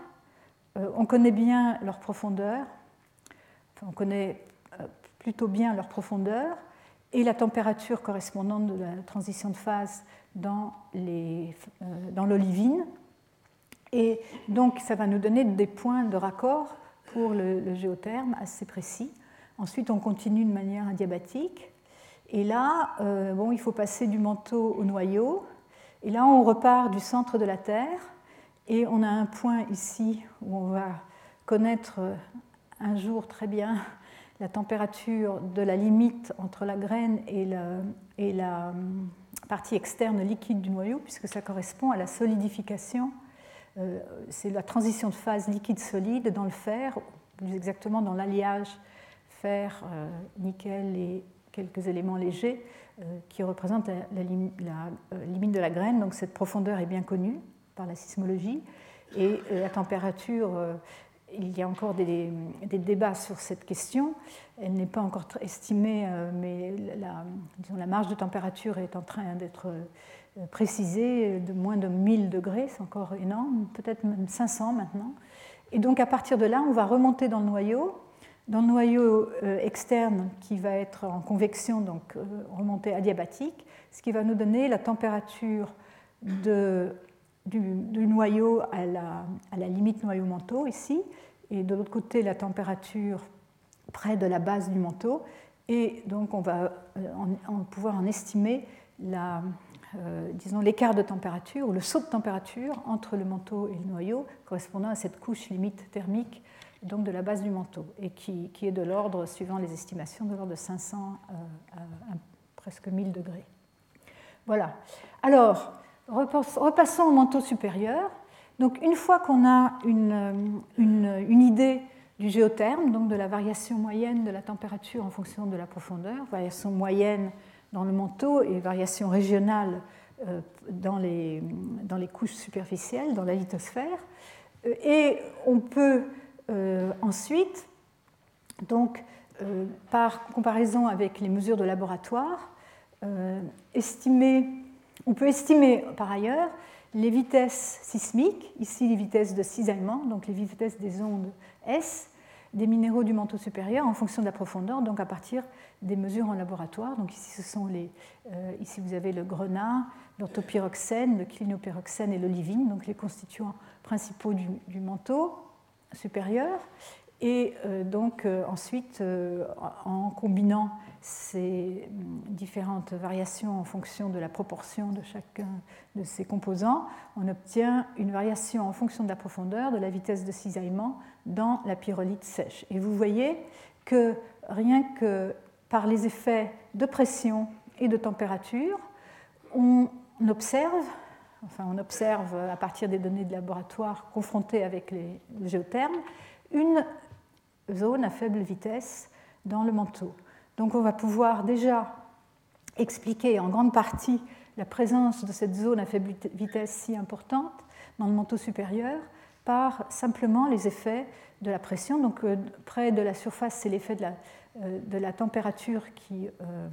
on connaît bien leur profondeur. On connaît plutôt bien leur profondeur et la température correspondante de la transition de phase dans euh, l'olivine. et donc, ça va nous donner des points de raccord pour le, géotherme assez précis. Ensuite, on continue de manière adiabatique. Et là, euh, bon, il faut passer du manteau au noyau. Et là, on repart du centre de la Terre. Et on a un point ici où on va connaître un jour très bien la température de la limite entre la graine et la, hum, partie externe liquide du noyau, puisque ça correspond à la solidification. Euh, c'est la transition de phase liquide-solide dans le fer, plus exactement dans l'alliage fer, euh, nickel et quelques éléments légers euh, qui représentent la, limite de la graine. Donc cette profondeur est bien connue par la sismologie et la température il y a encore des, débats sur cette question. Elle n'est pas encore estimée, mais la, marge de température est en train d'être euh, précisée de moins de 1000 degrés, c'est encore énorme, peut-être même 500 maintenant. Et donc à partir de là, on va remonter dans le noyau, dans le noyau euh, externe qui va être en convection, donc remontée adiabatique, ce qui va nous donner la température du, noyau à la, limite noyau-manteau ici, et de l'autre côté la température près de la base du manteau. Et donc on va euh, pouvoir en estimer la, euh, disons, l'écart de température ou le saut de température entre le manteau et le noyau correspondant à cette couche limite thermique donc de la base du manteau et qui, est de l'ordre, suivant les estimations, de l'ordre de 500 euh, à, presque 1000 degrés. Voilà. Alors, repassons au manteau supérieur. Donc une fois qu'on a une, une, idée du géotherme, donc de la variation moyenne de la température en fonction de la profondeur, variation moyenne dans le manteau et variation régionale euh, dans les, dans les couches superficielles, dans la lithosphère, euh, et on peut euh, ensuite, donc, par comparaison avec les mesures de laboratoire, estimer on peut estimer par ailleurs les vitesses sismiques, ici les vitesses de cisaillement, donc les vitesses des ondes S, des minéraux du manteau supérieur en fonction de la profondeur, donc à partir des mesures en laboratoire. Donc ici, ce sont les, euh, ici vous avez le grenat, l'orthopyroxène, le clinopyroxène et l'olivine, donc les constituants principaux du manteau supérieur. Et euh, donc euh, ensuite, en combinant ces différentes variations en fonction de la proportion de chacun de ces composants, on obtient une variation en fonction de la profondeur, de la vitesse de cisaillement dans la pyrolite sèche. Et vous voyez que rien que par les effets de pression et de température, on observe, enfin on observe à partir des données de laboratoire confrontées avec les géothermes, une zone à faible vitesse dans le manteau. Donc on va pouvoir déjà expliquer en grande partie la présence de cette zone à faible vitesse si importante dans le manteau supérieur par simplement les effets de la pression. Donc euh, près de la surface, c'est l'effet de la, euh, de la température qui, euh,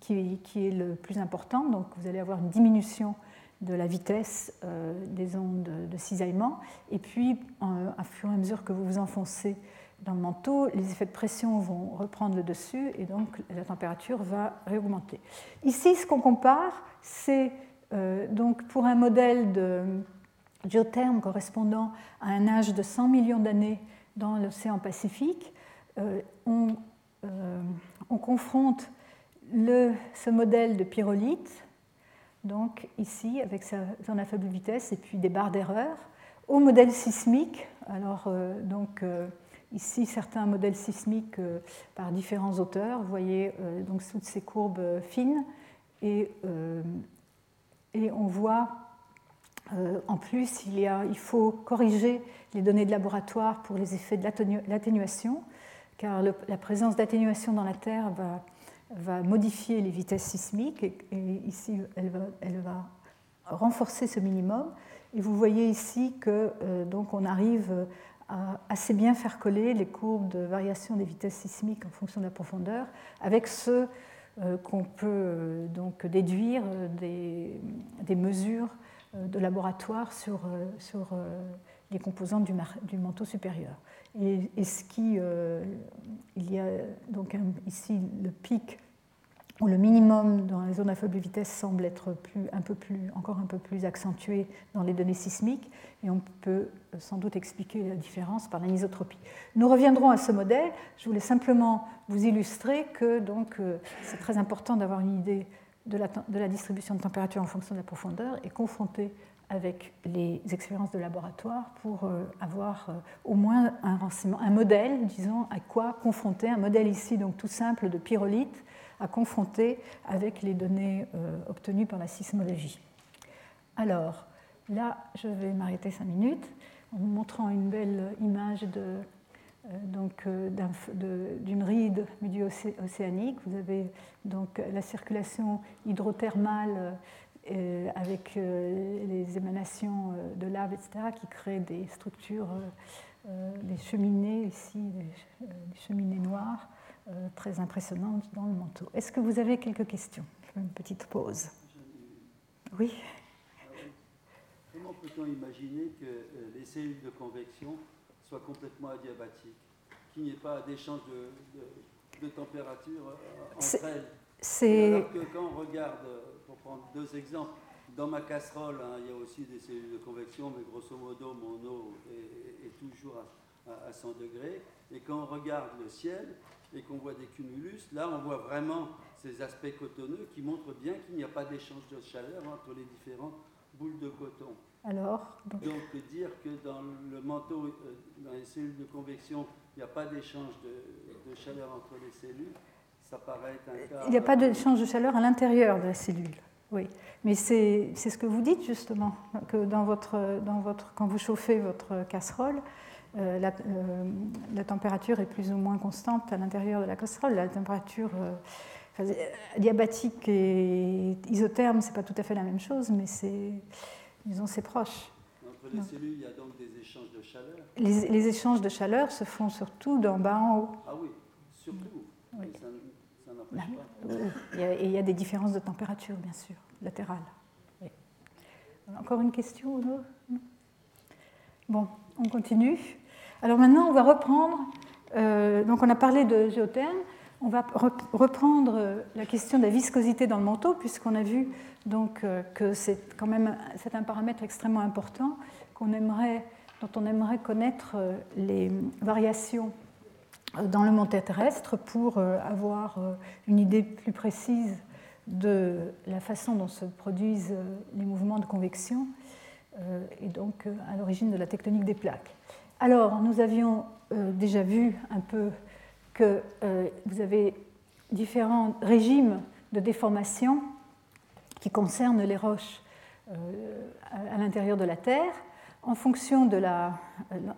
qui, qui, est le plus important. Donc vous allez avoir une diminution de la vitesse euh, des ondes de cisaillement. Et puis, à fur et à mesure que vous vous enfoncez dans le manteau, les effets de pression vont reprendre le dessus et donc la température va réaugmenter. Ici, ce qu'on compare, c'est euh, donc pour un modèle de géotherme correspondant à un âge de 100 millions d'années dans l'océan Pacifique, euh, on, on, confronte ce modèle de pyrolite donc ici avec sa zone à faible vitesse et puis des barres d'erreur, au modèle sismique. Alors euh, donc euh, ici certains modèles sismiques par différents auteurs. Vous voyez donc toutes ces courbes fines et, et on voit en plus il, y a, il faut corriger les données de laboratoire pour les effets de l'atténuation, car la présence d'atténuation dans la Terre va modifier les vitesses sismiques et, ici elle va, renforcer ce minimum. Et vous voyez ici que euh, donc on arrive à assez bien faire coller les courbes de variation des vitesses sismiques en fonction de la profondeur avec ce euh, qu'on peut euh, donc déduire des, mesures de laboratoire sur, sur les composantes du manteau supérieur. Et, ce qui, il y a donc ici le pic où le minimum dans les zones à faible vitesse semble être plus, un peu plus, encore un peu plus accentué dans les données sismiques, et on peut sans doute expliquer la différence par l'anisotropie. Nous reviendrons à ce modèle. Je voulais simplement vous illustrer que euh, c'est très important d'avoir une idée la, de la, distribution de température en fonction de la profondeur et confronter avec les expériences de laboratoire pour euh, avoir euh, au moins un renseignement, un modèle, disons, à quoi confronter, un modèle ici donc tout simple de pyrolite à confronter avec les données euh, obtenues par la sismologie. Alors, là, je vais m'arrêter cinq minutes en vous montrant une belle image de, euh, d'une ride médio-océanique. Vous avez donc la circulation hydrothermale euh, avec les émanations de lave, etc., qui créent des structures, des cheminées ici, des cheminées noires, euh, très impressionnante dans le manteau. Est-ce que vous avez quelques questions? Une petite pause. Oui. Comment peut-on imaginer que euh, les cellules de convection soient complètement adiabatiques? Qu'il n'y ait pas d'échange de, température euh, entre elles? Alors que quand on regarde, pour prendre deux exemples, dans ma casserole, hein, il y a aussi des cellules de convection, mais grosso modo, mon eau est, toujours à, à, 100 degrés. Et quand on regarde le ciel, et qu'on voit des cumulus, là on voit vraiment ces aspects cotonneux qui montrent bien qu'il n'y a pas d'échange de chaleur entre les différentes boules de coton. Alors donc... dire que dans le manteau, euh, dans les cellules de convection, il n'y a pas d'échange de, chaleur entre les cellules, ça paraît être un cas... Il n'y a pas d'échange de chaleur à l'intérieur de la cellule. Oui, mais c'est ce que vous dites justement, que dans votre, dans votre, quand vous chauffez votre casserole, euh, euh, la, température est plus ou moins constante à l'intérieur de la casserole. La température euh, diabatique et isotherme, c'est pas tout à fait la même chose, mais c'est, disons, c'est proche. Entre les cellules, il y a donc des échanges de chaleur les, échanges de chaleur se font surtout d'en bas en haut. Ah oui, surtout. Oui. Et il y a des différences de température, bien sûr, latérales. Encore une question Bon, on continue. Alors maintenant, on va reprendre, euh, donc on a parlé de géotherme, on va reprendre euh, la question de la viscosité dans le manteau, puisqu'on a vu donc, euh, que c'est quand même c'est un paramètre extrêmement important qu'on aimerait, dont on aimerait connaître les variations dans le manteau terrestre pour avoir une idée plus précise de la façon dont se produisent les mouvements de convection et donc à l'origine de la tectonique des plaques. Alors, nous avions euh, déjà vu un peu que euh, vous avez différents régimes de déformation qui concernent les roches euh, à l'intérieur de la Terre en fonction de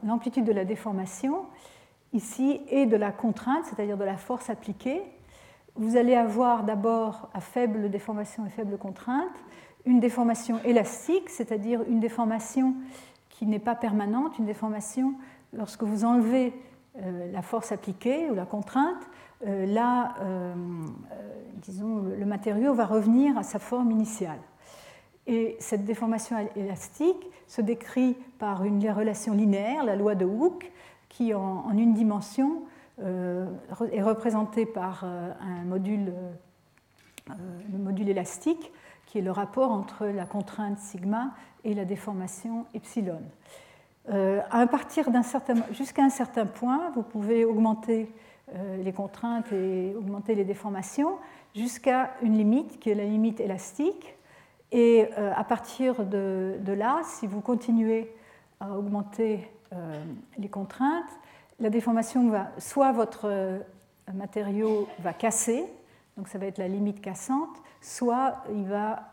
l'amplitude de la déformation ici et de la contrainte, c'est-à-dire de la force appliquée. Vous allez avoir d'abord à faible déformation et faible contrainte une déformation élastique, c'est-à-dire une déformation qui n'est pas permanente, une déformation, lorsque vous enlevez euh, la force appliquée ou la contrainte, euh, là, euh, disons, le matériau va revenir à sa forme initiale. Et cette déformation élastique se décrit par une relation linéaire, la loi de Hooke, qui en, une dimension est représentée par un module, le module élastique, qui est le rapport entre la contrainte sigma et la déformation epsilon. Euh, à partir d'un certain, jusqu'à un certain point, vous pouvez augmenter euh, les contraintes et augmenter les déformations jusqu'à une limite qui est la limite élastique. Et euh, à partir de, là, si vous continuez à augmenter les contraintes, la déformation va, soit votre matériau va casser, donc ça va être la limite cassante, soit il va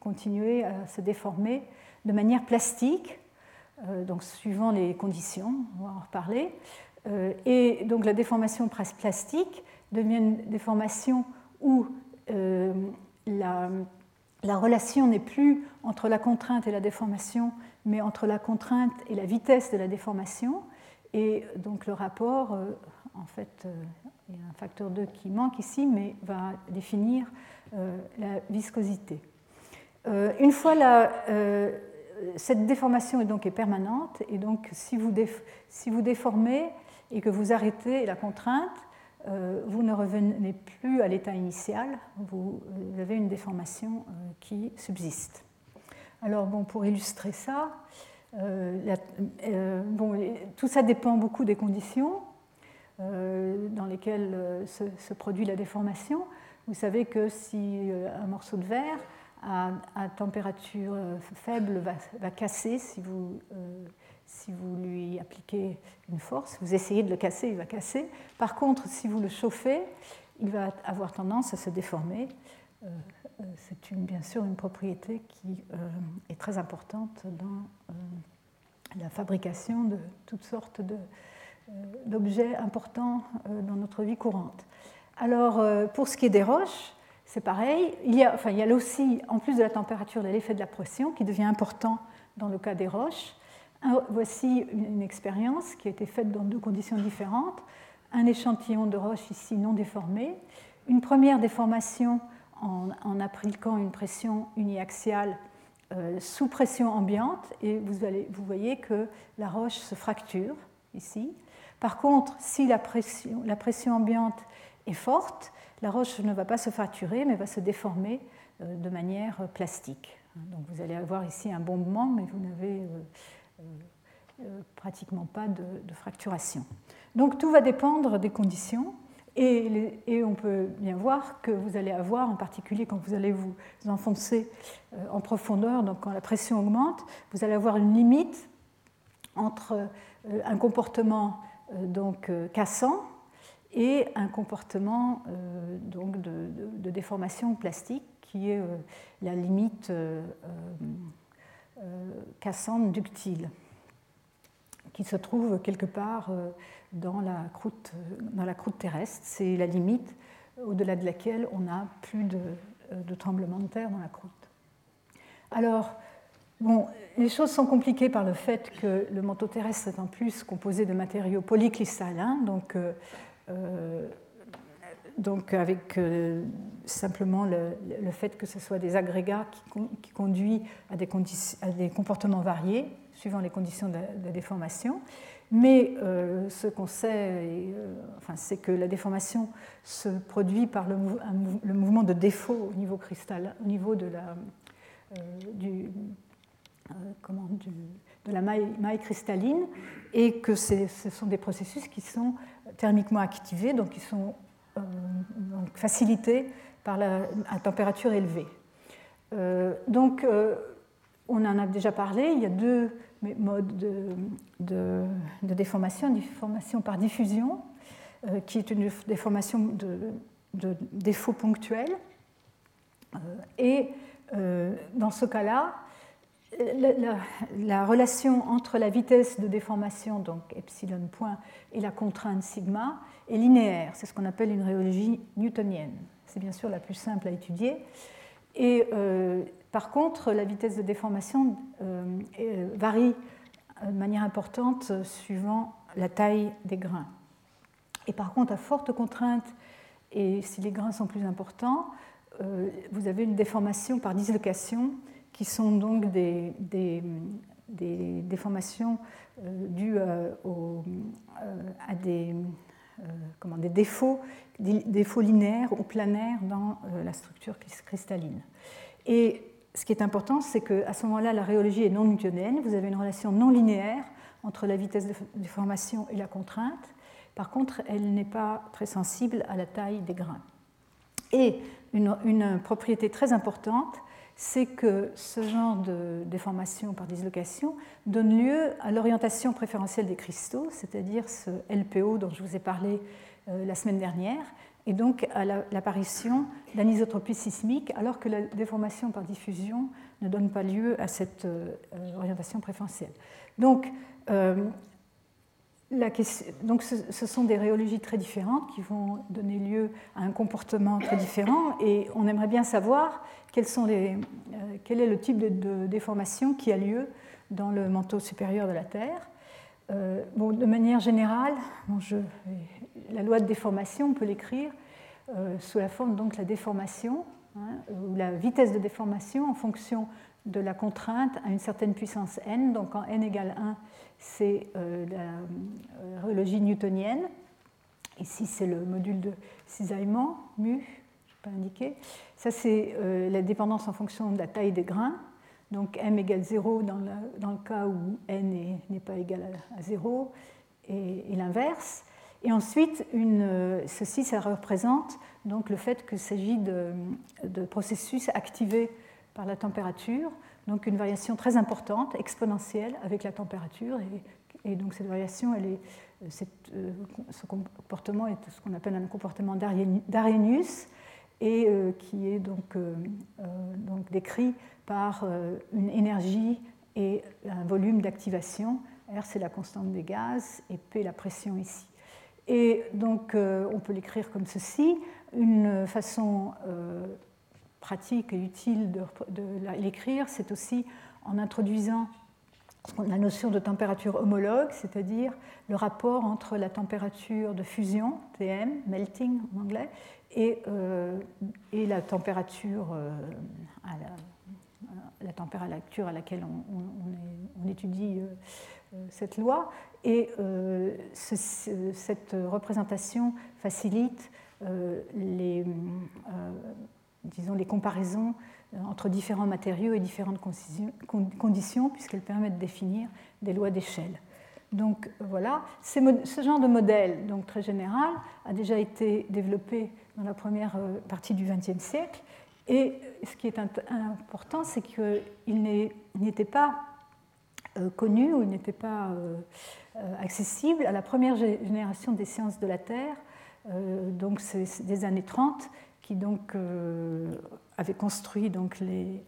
continuer à se déformer de manière plastique, donc suivant les conditions, on va en reparler. Et donc la déformation plastique devient une déformation où la relation n'est plus entre la contrainte et la déformation, mais entre la contrainte et la vitesse de la déformation. Et donc le rapport, euh, en fait, euh, il y a un facteur 2 qui manque ici, mais va définir euh, la viscosité. une fois la, cette déformation est donc permanente, et donc si vous, si vous déformez et que vous arrêtez la contrainte, vous ne revenez plus à l'état initial, vous avez une déformation qui subsiste. Alors bon, pour illustrer ça, euh, bon, tout ça dépend beaucoup des conditions dans lesquelles se, produit la déformation. Vous savez que si un morceau de verre à, température faible va, va casser, si vous si vous lui appliquez une force, vous essayez de le casser, il va casser. Par contre, si vous le chauffez, il va avoir tendance à se déformer. Euh, euh, c'est bien sûr une propriété qui euh, est très importante dans la fabrication de toutes sortes d'objets importants dans notre vie courante. Alors, pour ce qui est des roches, c'est pareil. Il y, a, enfin, il y a aussi, en plus de la température, l'effet de la pression qui devient important dans le cas des roches. Voici une expérience qui a été faite dans deux conditions différentes. Un échantillon de roche ici non déformé, une première déformation en, appliquant une pression uniaxiale euh, sous pression ambiante et vous, voyez que la roche se fracture ici. Par contre, si la pression, ambiante est forte, la roche ne va pas se fracturer mais va se déformer euh, de manière plastique. Donc vous allez avoir ici un bombement, mais vous n'avez euh, pratiquement pas de, fracturation. Donc tout va dépendre des conditions. Et, on peut bien voir que vous allez avoir, en particulier quand vous allez vous enfoncer euh, en profondeur, donc quand la pression augmente, vous allez avoir une limite entre un comportement donc cassant et un comportement donc de, déformation plastique qui est la limite euh, cassante ductile, qui se trouve quelque part euh, dans la croûte, dans la croûte terrestre. C'est la limite au-delà de laquelle on n'a plus de, euh, de tremblement de terre dans la croûte. Alors, Bon, les choses sont compliquées par le fait que le manteau terrestre est en plus composé de matériaux polycristallins, donc donc avec euh, simplement le, fait que ce soit des agrégats qui, qui conduisent à des, comportements variés suivant les conditions de déformation. Mais euh, ce qu'on sait, euh, enfin, c'est que la déformation se produit par le, mouvement de défaut au niveau cristal, au niveau de la, la maille, cristalline, et que ce sont des processus qui sont thermiquement activés, donc qui sont euh, donc facilité par la température élevée. Euh, donc, euh, on en a déjà parlé, il y a deux modes de, de, de déformation, déformation par diffusion, qui est une déformation de, défaut ponctuel. et dans ce cas-là, la, la, relation entre la vitesse de déformation, donc epsilon point, et la contrainte sigma est linéaire. C'est ce qu'on appelle une rhéologie newtonienne. C'est bien sûr la plus simple à étudier. Et euh, par contre, la vitesse de déformation euh, varie de manière importante suivant la taille des grains. Et par contre, à forte contrainte, et si les grains sont plus importants, euh, vous avez une déformation par dislocation qui sont donc des, déformations dues à des euh, défauts, des défauts linéaires ou planaires dans euh, la structure cristalline. Ce qui est important, c'est qu'à ce moment-là, la rhéologie est non newtonienne. Vous avez une relation non linéaire entre la vitesse de déformation et la contrainte. Par contre, elle n'est pas très sensible à la taille des grains. Et une, propriété très importante, c'est que ce genre de déformation par dislocation donne lieu à l'orientation préférentielle des cristaux, c'est-à-dire ce LPO dont je vous ai parlé euh, la semaine dernière, et donc à l'apparition d'anisotropie sismique, alors que la déformation par diffusion ne donne pas lieu à cette euh, orientation préférentielle. Donc, euh, donc ce, sont des rhéologies très différentes qui vont donner lieu à un comportement très différent et on aimerait bien savoir euh, quel est le type de, déformation qui a lieu dans le manteau supérieur de la Terre. Bon, de manière générale, je, la loi de déformation, on peut l'écrire euh, sous la forme donc la déformation hein, ou la vitesse de déformation en fonction de la contrainte à une certaine puissance n. Donc quand n égale 1, c'est euh, la euh, rhéologie newtonienne. Ici, c'est le module de cisaillement, mu, je pas indiquer. Ça, c'est la dépendance en fonction de la taille des grains. Donc m égale 0 dans, dans le cas où n n'est pas égal à, 0 et, l'inverse. Et ensuite, une, ceci, représente donc le fait qu'il s'agit de, processus activés par la température, donc une variation très importante, exponentielle avec la température. Et, donc cette variation, euh, ce comportement est ce qu'on appelle un comportement d'Arrhenius et euh, qui est euh, donc décrit par une énergie et un volume d'activation. R, c'est la constante des gaz et P, la pression ici. Et donc, on peut l'écrire comme ceci. Une façon pratique et utile de, l'écrire, c'est aussi en introduisant la notion de température homologue, c'est-à-dire le rapport entre la température de fusion, TM, melting en anglais, et, euh, et la température euh, à la, température à laquelle on, étudie euh, cette loi. Et cette représentation facilite les disons, les comparaisons euh, entre différents matériaux et différentes conditions, puisqu'elles permettent de définir des lois d'échelle. Donc voilà, ce genre de modèle, donc très général, a déjà été développé dans la première euh, partie du XXe siècle. Et ce qui est important, c'est qu'il n'était pas euh, connu ou il n'était pas accessible à la première génération des sciences de la Terre, donc c'est des années 30, qui donc euh, avait construit donc les,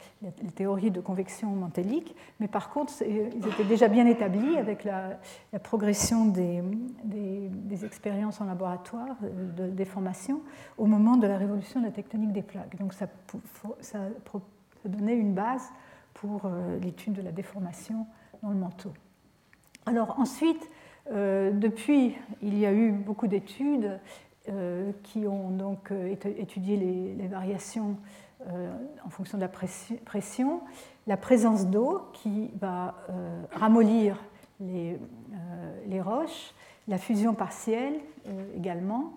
théories de convection mantélique, mais par contre, ils étaient déjà bien établis avec la, progression des, des, expériences en laboratoire euh, de déformation au moment de la révolution de la tectonique des plaques. Donc ça, donnait une base pour euh, l'étude de la déformation dans le manteau. Alors ensuite, depuis, il y a eu beaucoup d'études euh, qui ont donc euh, étudié les, variations euh, en fonction de la pression, la présence d'eau qui va ramollir les, les, roches, la fusion partielle également,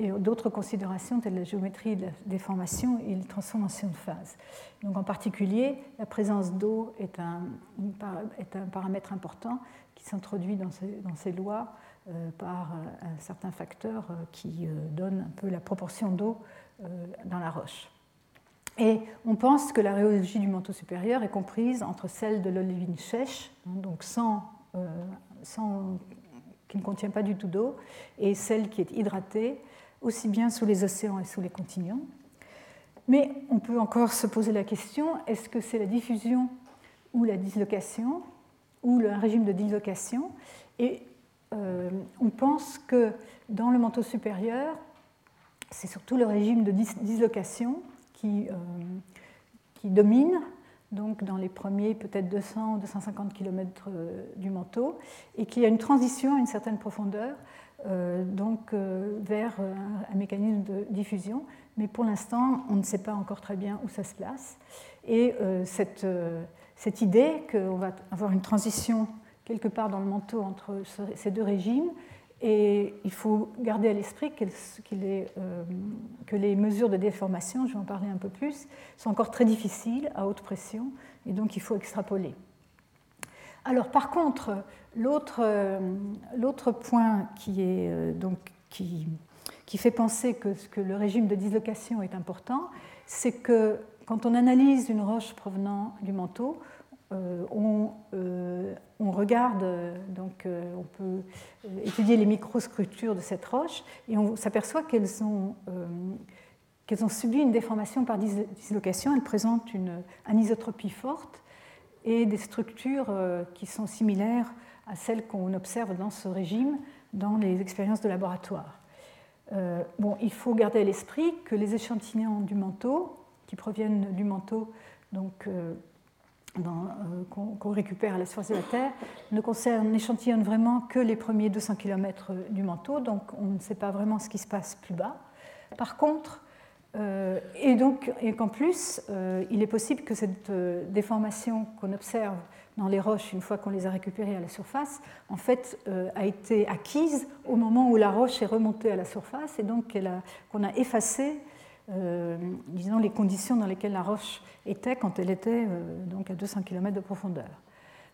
et d'autres considérations telles la géométrie de la déformation et les transformations de phase. Donc en particulier, la présence d'eau est un, paramètre important qui s'introduit dans ces, lois euh, par euh, un certain facteur euh, qui donne un peu la proportion d'eau dans la roche. Et on pense que la rhéologie du manteau supérieur est comprise entre celle de l'olivine sèche, hein, donc sans, sans, qui ne contient pas du tout d'eau, et celle qui est hydratée, aussi bien sous les océans et sous les continents. Mais on peut encore se poser la question, est-ce que c'est la diffusion ou la dislocation, ou un régime de dislocation? Et euh, on pense que dans le manteau supérieur, c'est surtout le régime de dislocation qui, euh, domine, donc dans les premiers peut-être 200 250 km du manteau, et qu'il y a une transition à une certaine profondeur, euh, donc vers un, mécanisme de diffusion. Mais pour l'instant, on ne sait pas encore très bien où ça se place. Et cette, cette idée qu'on va avoir une transition quelque part dans le manteau entre ces deux régimes. Et il faut garder à l'esprit euh, que les mesures de déformation, je vais en parler un peu plus, sont encore très difficiles à haute pression, et donc il faut extrapoler. Alors par contre, l'autre euh, point euh, qui, fait penser que, le régime de dislocation est important, c'est que quand on analyse une roche provenant du manteau, on, on, regarde, donc on peut étudier les microstructures de cette roche et on s'aperçoit qu'elles ont, subi une déformation par dislocation. Elles présentent une anisotropie forte et des structures qui sont similaires à celles qu'on observe dans ce régime dans les expériences de laboratoire. Euh, bon, il faut garder à l'esprit que les échantillons du manteau, qui proviennent du manteau donc, euh, euh, qu'on, récupère à la surface de la Terre, ne concernent, n'échantillonnent vraiment que les premiers 200 km du manteau, donc on ne sait pas vraiment ce qui se passe plus bas. Par contre, et donc, et qu'en plus, il est possible que cette déformation qu'on observe dans les roches, une fois qu'on les a récupérées à la surface, en fait, euh, a été acquise au moment où la roche est remontée à la surface et donc qu'on a, effacé, euh, disons, les conditions dans lesquelles la roche était quand elle était euh, donc à 200 km de profondeur.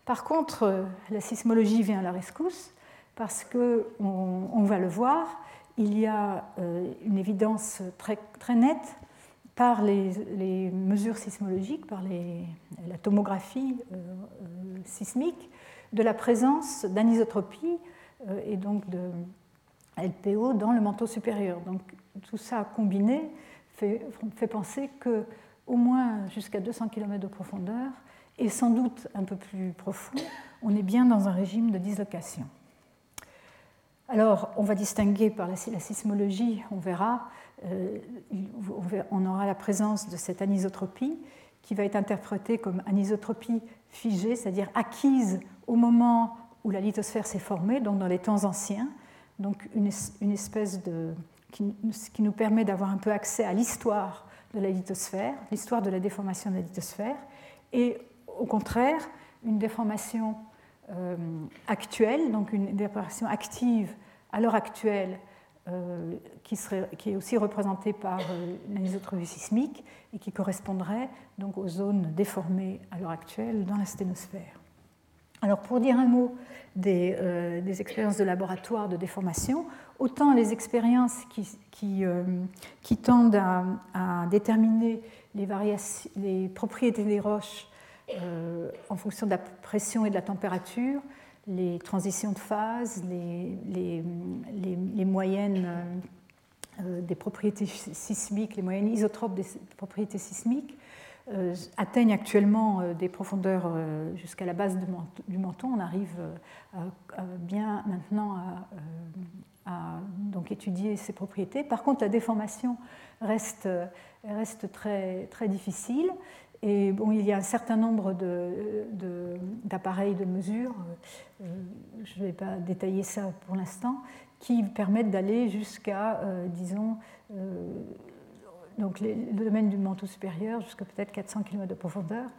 Par contre, la sismologie vient à la rescousse parce qu'on on va le voir, il y a une évidence très, très nette par les, mesures sismologiques, par la tomographie euh, euh, sismique, de la présence d'anisotropie euh, et donc de LPO dans le manteau supérieur. Donc tout ça combiné fait, penser que au moins jusqu'à 200 km de profondeur et sans doute un peu plus profond, on est bien dans un régime de dislocation. Alors, on va distinguer par la, sismologie, on verra, euh, on aura la présence de cette anisotropie qui va être interprétée comme anisotropie figée, c'est-à-dire acquise au moment où la lithosphère s'est formée, donc dans les temps anciens, donc une, espèce de qui, qui nous permet d'avoir un peu accès à l'histoire de la lithosphère, l'histoire de la déformation de la lithosphère, et au contraire, une déformation euh, actuelle, donc une déformation active à l'heure actuelle, euh, qui, est aussi représentée par euh, l'anisotropie sismique et qui correspondrait donc aux zones déformées à l'heure actuelle dans la sténosphère. Alors pour dire un mot des, des expériences de laboratoire de déformation, autant les expériences qui, qui tendent à, déterminer les, propriétés des roches euh, en fonction de la pression et de la température, les transitions de phase, les, moyennes euh, euh, des propriétés sismiques, les moyennes isotropes des propriétés sismiques, atteignent actuellement des profondeurs jusqu'à la base du menton. On arrive bien maintenant à, donc étudier ces propriétés. Par contre, la déformation reste, reste très, très difficile. Et bon, il y a un certain nombre d'appareils de, de, mesure, euh, je ne vais pas détailler ça pour l'instant, qui permettent d'aller jusqu'à, euh, disons, euh, donc le domaine du manteau supérieur, jusqu'à peut-être 400 km de profondeur.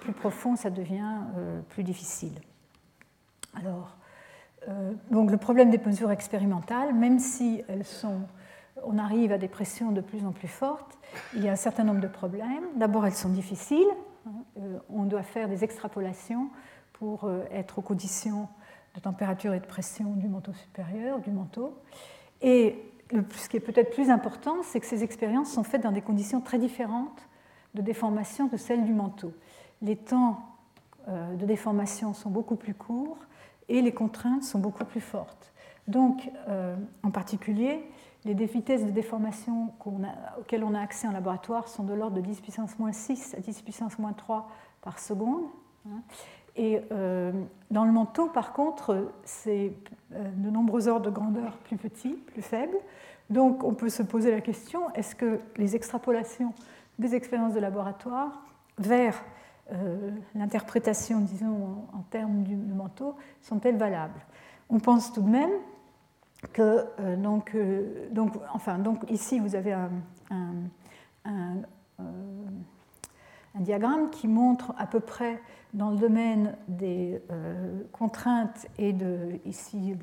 plus profond, ça devient plus difficile. Alors, donc le problème des mesures expérimentales, même si elles sont on arrive à des pressions de plus en plus fortes, il y a un certain nombre de problèmes. D'abord, elles sont difficiles. Hein, euh, on doit faire des extrapolations pour euh, être aux conditions de température et de pression du manteau supérieur, du manteau. Et ce qui est peut-être plus important, c'est que ces expériences sont faites dans des conditions très différentes de déformation de celles du manteau. Les temps euh, de déformation sont beaucoup plus courts et les contraintes sont beaucoup plus fortes. Donc, en particulier, les vitesses de déformation auxquelles on a accès en laboratoire sont de l'ordre de 10 puissance moins 6 à 10 puissance moins 3 par seconde. Hein. Et euh, dans le manteau, par contre, c'est euh, de nombreux ordres de grandeur plus petits, plus faibles. Donc on peut se poser la question, est-ce que les extrapolations des expériences de laboratoire vers euh, l'interprétation, disons, en, termes du manteau, sont-elles valables? On pense tout de même que euh, donc, euh, donc, enfin, donc ici vous avez un, diagramme qui montre à peu près dans le domaine des contraintes et de ici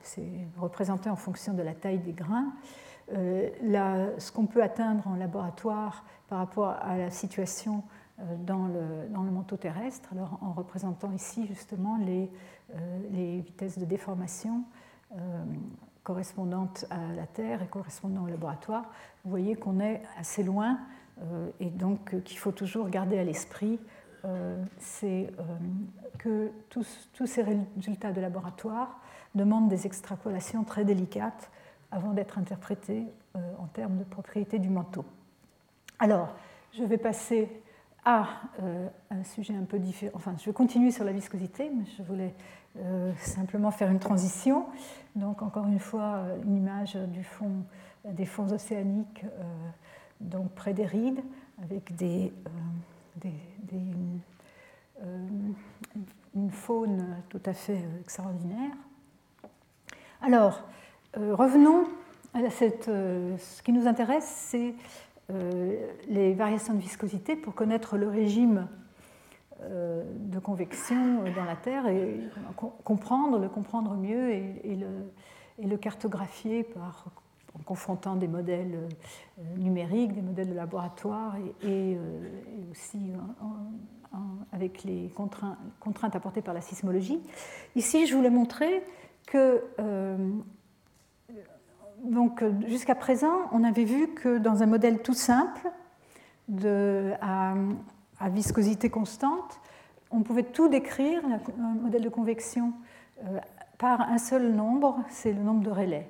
c'est représenté en fonction de la taille des grains. Ce qu'on peut atteindre en laboratoire par rapport à la situation dans le, dans le, manteau terrestre, alors en représentant ici justement les, les vitesses de déformation euh, correspondante à la Terre et correspondant au laboratoire, vous voyez qu'on est assez loin et donc qu'il faut toujours garder à l'esprit, c'est que tous, tous, ces résultats de laboratoire demandent des extrapolations très délicates avant d'être interprétés en termes de propriétés du manteau. Alors, je vais passer à un sujet un peu différent. Enfin, je vais continuer sur la viscosité, mais je voulais euh, simplement faire une transition. Donc encore une fois, euh, une image des fonds océaniques euh, donc près des rides, avec une faune tout à fait extraordinaire. Alors, revenons à ce qui nous intéresse, c'est les variations de viscosité pour connaître le régime euh, de convection dans la Terre et comprendre, le comprendre mieux et, le, cartographier en confrontant des modèles euh, numériques, des modèles de laboratoire et, euh, aussi avec les contraintes, apportées par la sismologie. Ici, je voulais montrer que donc jusqu'à présent, on avait vu que dans un modèle tout simple à viscosité constante, on pouvait tout décrire, un modèle de convection, euh, par un seul nombre, c'est le nombre de relais.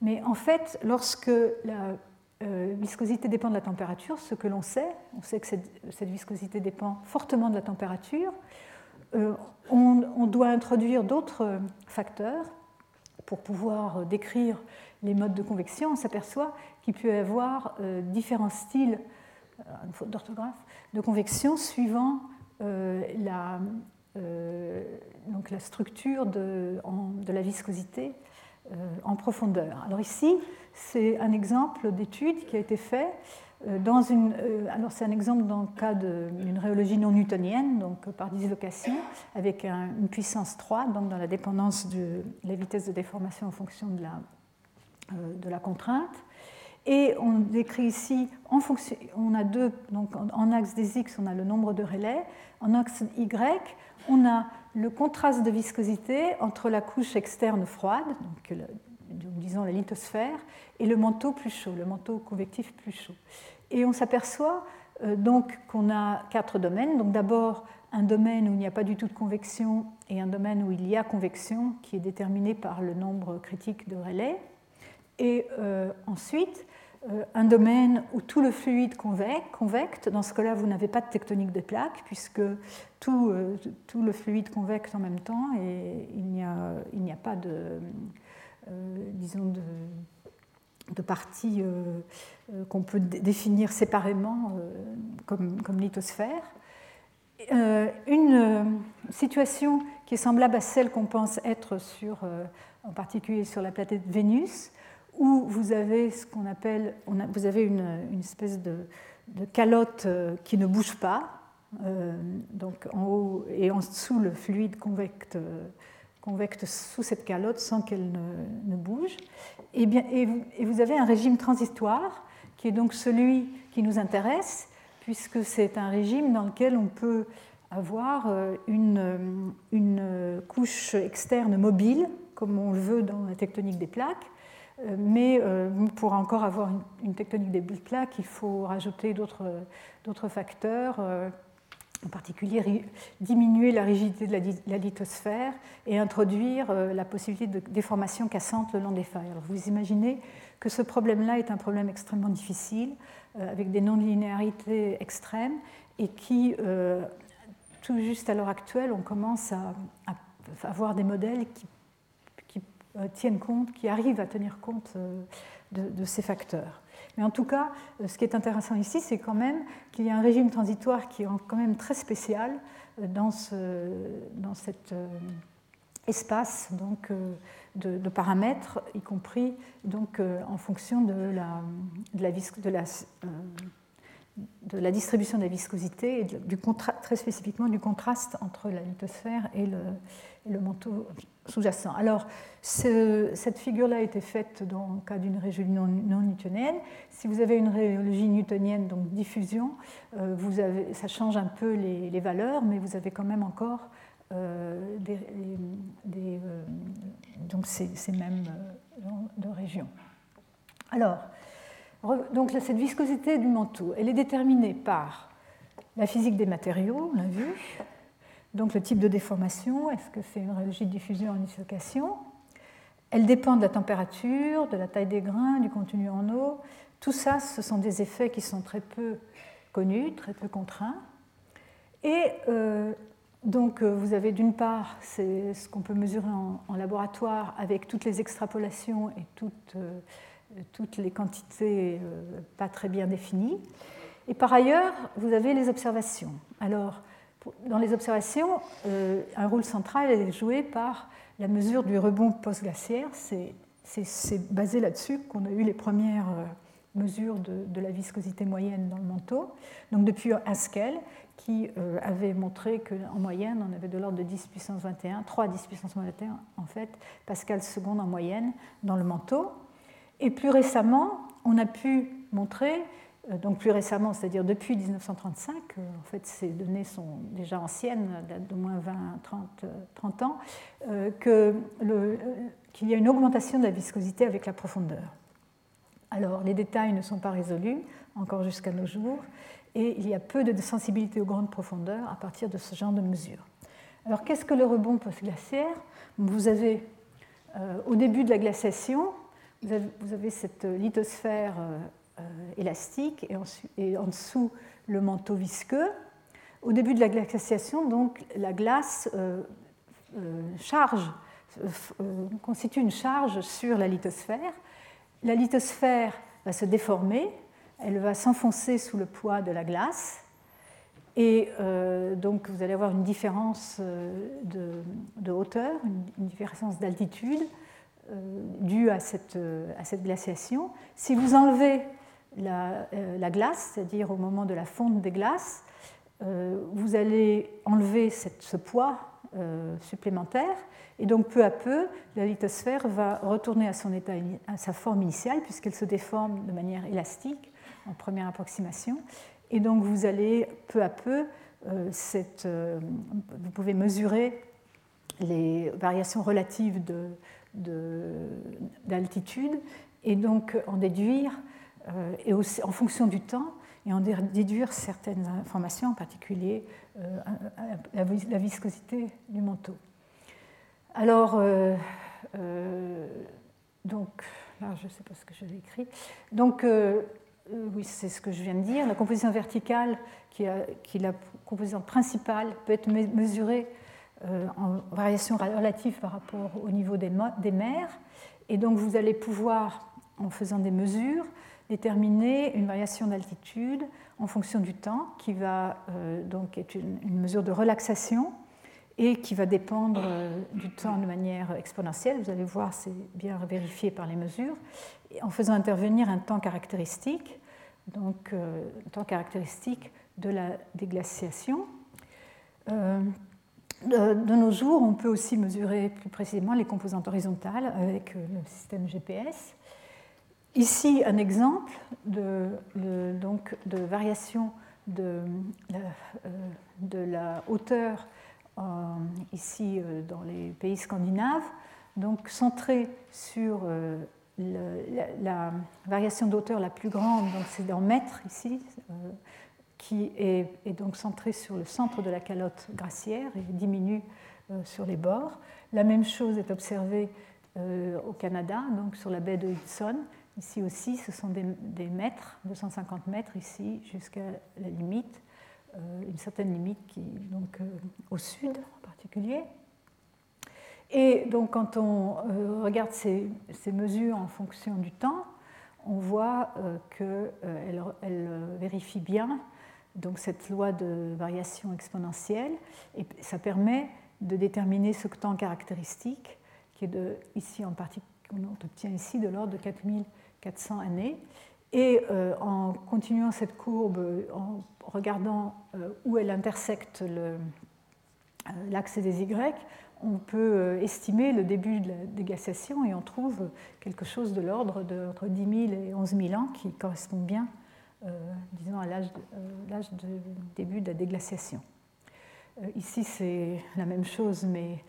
Mais en fait, lorsque la euh, viscosité dépend de la température, ce que l'on sait, on sait que cette, viscosité dépend fortement de la température, euh, on, doit introduire d'autres facteurs pour pouvoir décrire les modes de convection. On s'aperçoit qu'il peut y avoir différents styles, une faute d'orthographe, de convection suivant euh, la, euh, donc la structure de, de la viscosité euh, en profondeur. Alors ici, c'est un exemple d'étude qui a été fait dans une, alors c'est un exemple dans le cas d'une rhéologie non newtonienne, donc par dislocation, avec une puissance 3, donc dans la dépendance de la vitesse de déformation en fonction de la, de la contrainte. Et on décrit ici, en fonction, on a deux, donc en axe des x, on a le nombre de relais, en axe y, on a le contraste de viscosité entre la couche externe froide, donc disons la lithosphère, et le manteau plus chaud, le manteau convectif plus chaud. Et on s'aperçoit euh, donc qu'on a quatre domaines. Donc d'abord un domaine où il n'y a pas du tout de convection et un domaine où il y a convection qui est déterminé par le nombre critique de relais. Et euh, ensuite, euh, un domaine où tout le fluide convecte. Dans ce cas-là, vous n'avez pas de tectonique des plaques, puisque tout, euh, tout, le fluide convecte en même temps et il n'y a, a, pas de, disons de, de parties qu'on peut définir séparément comme, comme lithosphère. une situation qui est semblable à celle qu'on pense être sur, en particulier sur la planète Vénus, où vous avez ce qu'on appelle, vous avez une, espèce de, calotte euh, qui ne bouge pas, euh, donc en haut et en dessous le fluide convecte, convecte sous cette calotte sans qu'elle ne, bouge. Et, bien, et, vous, avez un régime transitoire qui est donc celui qui nous intéresse, puisque c'est un régime dans lequel on peut avoir euh, une, couche externe mobile, comme on le veut dans la tectonique des plaques, euh, mais euh, pour encore avoir une, tectonique des plaques, il faut rajouter d'autres facteurs, euh, en particulier diminuer la rigidité de la, lithosphère et introduire la possibilité de déformation cassante le long des failles. Alors vous imaginez que ce problème-là est un problème extrêmement difficile, avec des non-linéarités extrêmes, et qui, tout juste à l'heure actuelle, on commence à, avoir des modèles qui euh, tiennent compte, qui arrivent à tenir compte euh, de, ces facteurs. Mais en tout cas, euh, ce qui est intéressant ici, c'est quand même qu'il y a un régime transitoire qui est quand même très spécial dans, ce, dans cet espace donc, de, paramètres, y compris donc, en fonction de la, de la, de la, de la distribution de la viscosité et du très spécifiquement du contraste entre la lithosphère et le, et le manteau sous-jacent. Alors, cette figure-là a été faite dans le cas d'une rhéologie non, newtonienne. Si vous avez une rhéologie newtonienne, donc diffusion, euh, ça change un peu les, valeurs, mais vous avez quand même encore euh, euh, donc ces, mêmes régions. Alors, Donc cette viscosité du manteau, elle est déterminée par la physique des matériaux, on l'a vu, donc le type de déformation, est-ce que c'est une rhéologie de diffusion une dislocation? Elle dépend de la température, de la taille des grains, du contenu en eau. Tout ça, ce sont des effets qui sont très peu connus, très peu contraints. Et euh, donc euh, vous avez d'une part c'est ce qu'on peut mesurer en, laboratoire avec toutes les extrapolations et toutes, euh, toutes les quantités pas très bien définies. Et par ailleurs, vous avez les observations. Alors, dans les observations, euh, un rôle central est joué par la mesure du rebond post-glaciaire. C'est basé là-dessus qu'on a eu les premières euh, mesures de, la viscosité moyenne dans le manteau. Donc depuis Haskell, qui euh, avait montré qu'en moyenne, on avait de l'ordre de 10 puissance 21, 3 10 puissance 21 en fait, Pascal seconde en moyenne dans le manteau. Et plus récemment, on a pu montrer donc plus récemment, c'est-à-dire depuis 1935, euh, en fait ces données sont déjà anciennes, datent d'au moins 20, 30, 30 ans, euh, qu'il y a une augmentation de la viscosité avec la profondeur. Alors les détails ne sont pas résolus encore jusqu'à nos jours, et il y a peu de sensibilité aux grandes profondeurs à partir de ce genre de mesures. Alors qu'est-ce que le rebond post-glaciaire Vous avez, au début de la glaciation, vous avez, cette lithosphère euh, élastique et en, dessous le manteau visqueux. Au début de la glaciation, donc, la glace euh, euh, charge, constitue une charge sur la lithosphère. La lithosphère va se déformer, elle va s'enfoncer sous le poids de la glace. Et donc vous allez avoir une différence de, hauteur, une, différence d'altitude due à cette, à cette, glaciation. Si vous enlevez euh, la, glace, c'est-à-dire au moment de la fonte des glaces, euh, vous allez enlever ce poids euh, supplémentaire et donc peu à peu, la lithosphère va retourner à, son état, à sa forme initiale puisqu'elle se déforme de manière élastique en première approximation. Et donc vous allez peu à peu, vous pouvez mesurer les variations relatives d'altitude de, et donc en déduire et aussi, en fonction du temps et en déduire certaines informations, en particulier euh, la, viscosité du manteau. Alors, euh, donc, là, je ne sais pas ce que j'avais écrit. Donc, oui, c'est ce que je viens de dire. La composition verticale, qui, est la composition principale, peut être mesurée en variation relative par rapport au niveau des, des mers. Et donc, vous allez pouvoir, en faisant des mesures, déterminer une variation d'altitude en fonction du temps, qui va euh, donc être une, mesure de relaxation et qui va dépendre euh, du temps de manière exponentielle. Vous allez voir, c'est bien vérifié par les mesures, en faisant intervenir un temps caractéristique, donc euh, un temps caractéristique de la déglaciation. de nos jours, on peut aussi mesurer plus précisément les composantes horizontales avec le système GPS. Ici, un exemple de, donc, de variation de, euh, de la hauteur ici euh, dans les pays scandinaves, donc centré sur euh, la, variation d'auteur la plus grande, donc c'est en mètres ici, qui est, est, donc centrée sur le centre de la calotte glaciaire et diminue sur les bords. La même chose est observée au Canada, donc sur la baie de Hudson, Ici aussi, ce sont des, mètres, 250 mètres ici, jusqu'à la limite, euh, une certaine limite qui donc euh, au sud en particulier. Et donc quand on euh, regarde ces, mesures en fonction du temps, on voit qu'elles elle vérifient bien donc cette loi de variation exponentielle et ça permet de déterminer ce temps caractéristique qui est de, ici en particulier, qu'on obtient ici de l'ordre de 4000 400 années. Et euh, en continuant cette courbe, en regardant euh, où elle intersecte euh, l'axe des Y, on peut estimer le début de la déglaciation et on trouve quelque chose de l'ordre de entre 10 000 et 11 000 ans qui correspond bien, disons, à l'âge de, début de la déglaciation. Ici, c'est la même chose, mais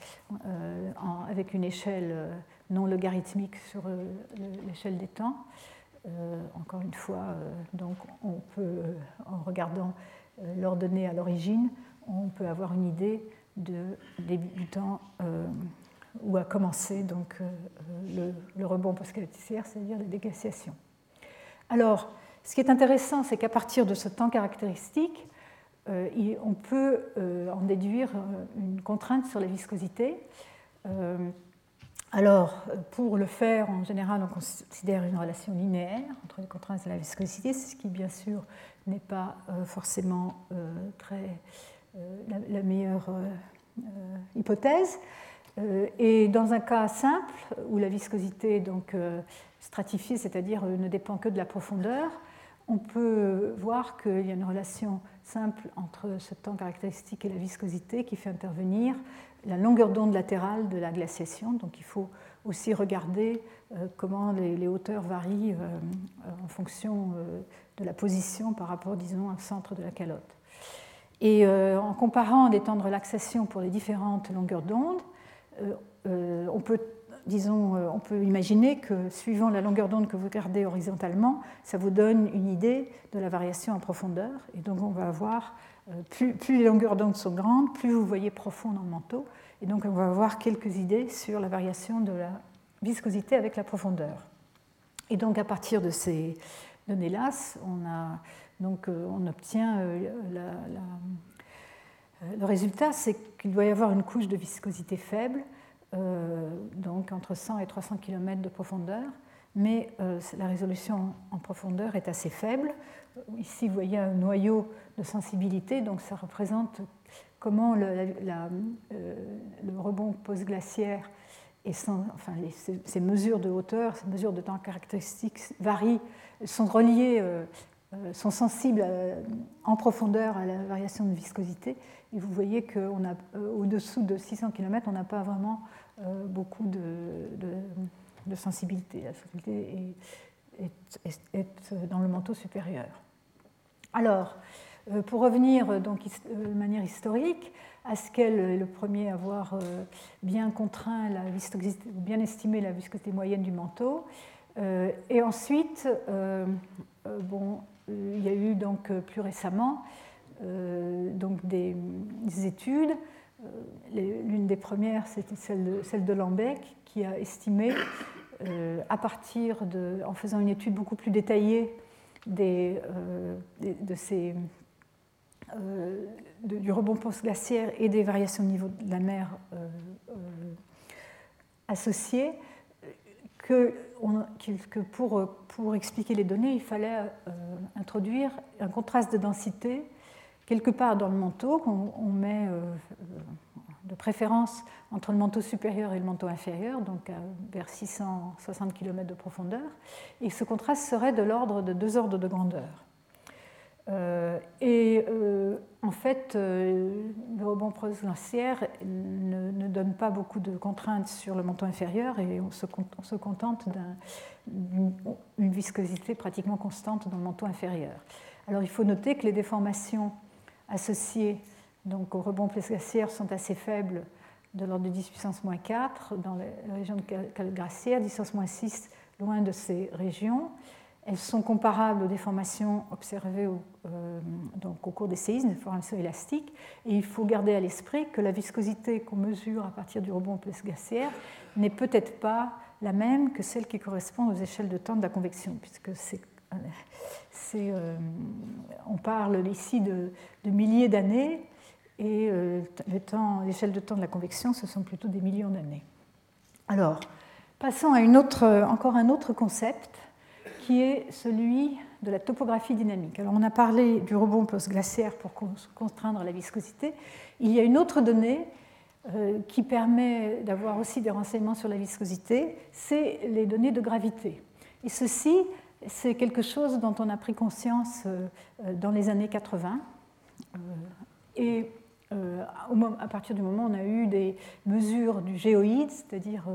avec une échelle non logarithmique sur l'échelle des temps. encore une fois, donc on peut, en regardant l'ordonnée à l'origine, on peut avoir une idée de du temps où a commencé donc, le, le, rebond post-glaciaire, c'est-à-dire la déglaciation. Alors, ce qui est intéressant, c'est qu'à partir de ce temps caractéristique, euh, on peut euh, en déduire euh, une contrainte sur la viscosité. Alors, pour le faire, en général, on considère une relation linéaire entre les contraintes et la viscosité, ce qui, bien sûr, n'est pas forcément très, la, meilleure hypothèse. et dans un cas simple, où la viscosité donc, stratifiée, c'est-à-dire ne dépend que de la profondeur, on peut voir qu'il y a une relation simple entre ce temps caractéristique et la viscosité qui fait intervenir la longueur d'onde latérale de la glaciation. Donc il faut aussi regarder euh, comment les, hauteurs varient euh, en fonction euh, de la position par rapport, disons, au centre de la calotte. Et en comparant les temps de relaxation pour les différentes longueurs d'onde, on peut disons, euh, on peut imaginer que suivant la longueur d'onde que vous regardez horizontalement, ça vous donne une idée de la variation en profondeur. Et donc on va avoir, euh, plus, les longueurs d'onde sont grandes, plus vous voyez profond dans le manteau. Et donc on va avoir quelques idées sur la variation de la viscosité avec la profondeur. Et donc à partir de ces données-là, on, euh, obtient le résultat, c'est qu'il doit y avoir une couche de viscosité faible euh, donc entre 100 et 300 km de profondeur, mais euh, la résolution en profondeur est assez faible. Ici, vous voyez un noyau de sensibilité, donc ça représente comment le, euh, rebond post-glaciaire et ces, mesures de hauteur, ces mesures de temps caractéristiques varient, sont reliées, sont sensibles en profondeur à la variation de viscosité. Et vous voyez qu'au-dessous de 600 km, on n'a pas vraiment euh, beaucoup de, sensibilité. La sensibilité est, dans le manteau supérieur. Alors, euh, pour revenir donc, euh, de manière historique, Haskell est le premier à avoir bien contraint la viscosité, bien estimé la viscosité moyenne du manteau. Et ensuite, il y a eu donc plus récemment donc des études euh, l'une des premières, c'était celle de, celle de Lambec, qui a estimé, euh, à partir de, en faisant une étude beaucoup plus détaillée des, euh, de ces, du rebond post-glaciaire et des variations au niveau de la mer associées, que, que pour, pour, expliquer les données, il fallait introduire un contraste de densité quelque part dans le manteau, on, met euh, de préférence entre le manteau supérieur et le manteau inférieur, donc vers 660 km de profondeur, et ce contraste serait de l'ordre de deux ordres de grandeur. Euh, et euh, en fait, le rebond post-glaciaire ne, donne pas beaucoup de contraintes sur le manteau inférieur et on se, on se contente d'une viscosité pratiquement constante dans le manteau inférieur. Alors il faut noter que les déformations associés donc, au rebond glaciaire sont assez faibles, de l'ordre de 10 puissance moins 4 dans la région de calglaciaire, 10 puissance moins 6 loin de ces régions. Elles sont comparables aux déformations observées au, euh, donc au cours des séismes, des formations élastiques. Et il faut garder à l'esprit que la viscosité qu'on mesure à partir du rebond glaciaire n'est peut-être pas la même que celle qui correspond aux échelles de temps de la convection, puisque c'est euh, on parle ici de, milliers d'années et euh, l'échelle de temps de la convection, ce sont plutôt des millions d'années. Alors, passons à une autre, encore un autre concept qui est celui de la topographie dynamique. Alors, on a parlé du rebond post-glaciaire pour contraindre la viscosité. Il y a une autre donnée euh, qui permet d'avoir aussi des renseignements sur la viscosité, c'est les données de gravité. Et ceci c'est quelque chose dont on a pris conscience euh, dans les années 80. Euh, et à partir du moment où on a eu des mesures du géoïde, c'est-à-dire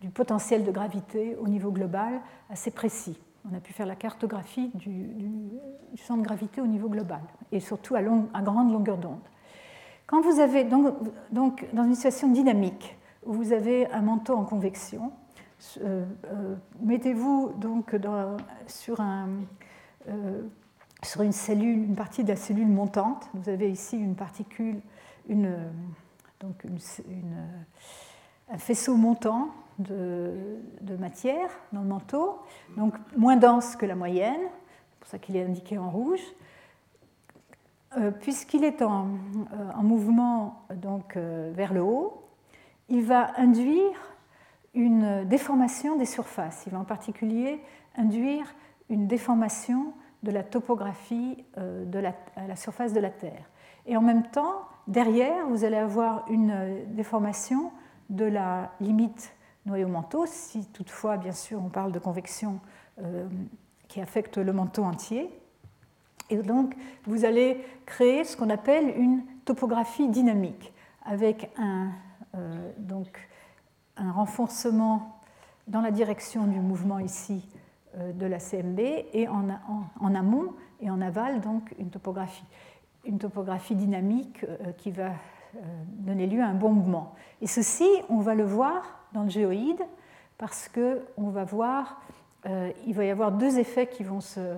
du potentiel de gravité au niveau global, assez précis. On a pu faire la cartographie du, champ de gravité au niveau global, et surtout à, grande longueur d'onde. Quand vous avez donc, dans une situation dynamique, où vous avez un manteau en convection, mettez-vous donc sur, une partie de la cellule montante. Vous avez ici une particule, un faisceau montant de, matière dans le manteau, donc moins dense que la moyenne, c'est pour ça qu'il est indiqué en rouge. Euh, puisqu'il est en, euh, mouvement donc, euh, vers le haut, il va induire une déformation des surfaces. Il va en particulier induire une déformation de la topographie de à la surface de la Terre. Et en même temps, derrière, vous allez avoir une déformation de la limite noyau-manteau, si toutefois, bien sûr, on parle de convection euh, qui affecte le manteau entier. Et donc, vous allez créer ce qu'on appelle une topographie dynamique, avec un, euh, donc, un renforcement dans la direction du mouvement ici euh, de la CMB, et en, amont et en aval, donc, une topographie, une topographie dynamique qui va donner lieu à un bon mouvement. Et ceci, on va le voir dans le géoïde parce qu'on va voir, euh, il va y avoir deux effets qui vont se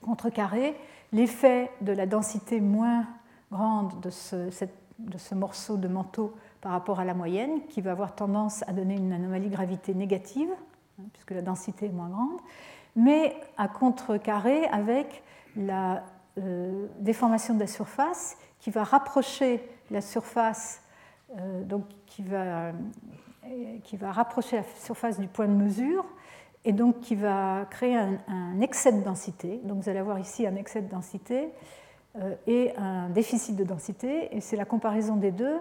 contrecarrer. L'effet de la densité moins grande de ce, de ce, morceau de manteau par rapport à la moyenne, qui va avoir tendance à donner une anomalie gravité négative, hein, puisque la densité est moins grande, mais à contrecarrer avec la euh, déformation de la surface qui va rapprocher la surface, euh, donc qui va qui va rapprocher la surface du point de mesure et donc qui va créer un, excès de densité. Donc vous allez avoir ici un excès de densité euh, et un déficit de densité, et c'est la comparaison des deux,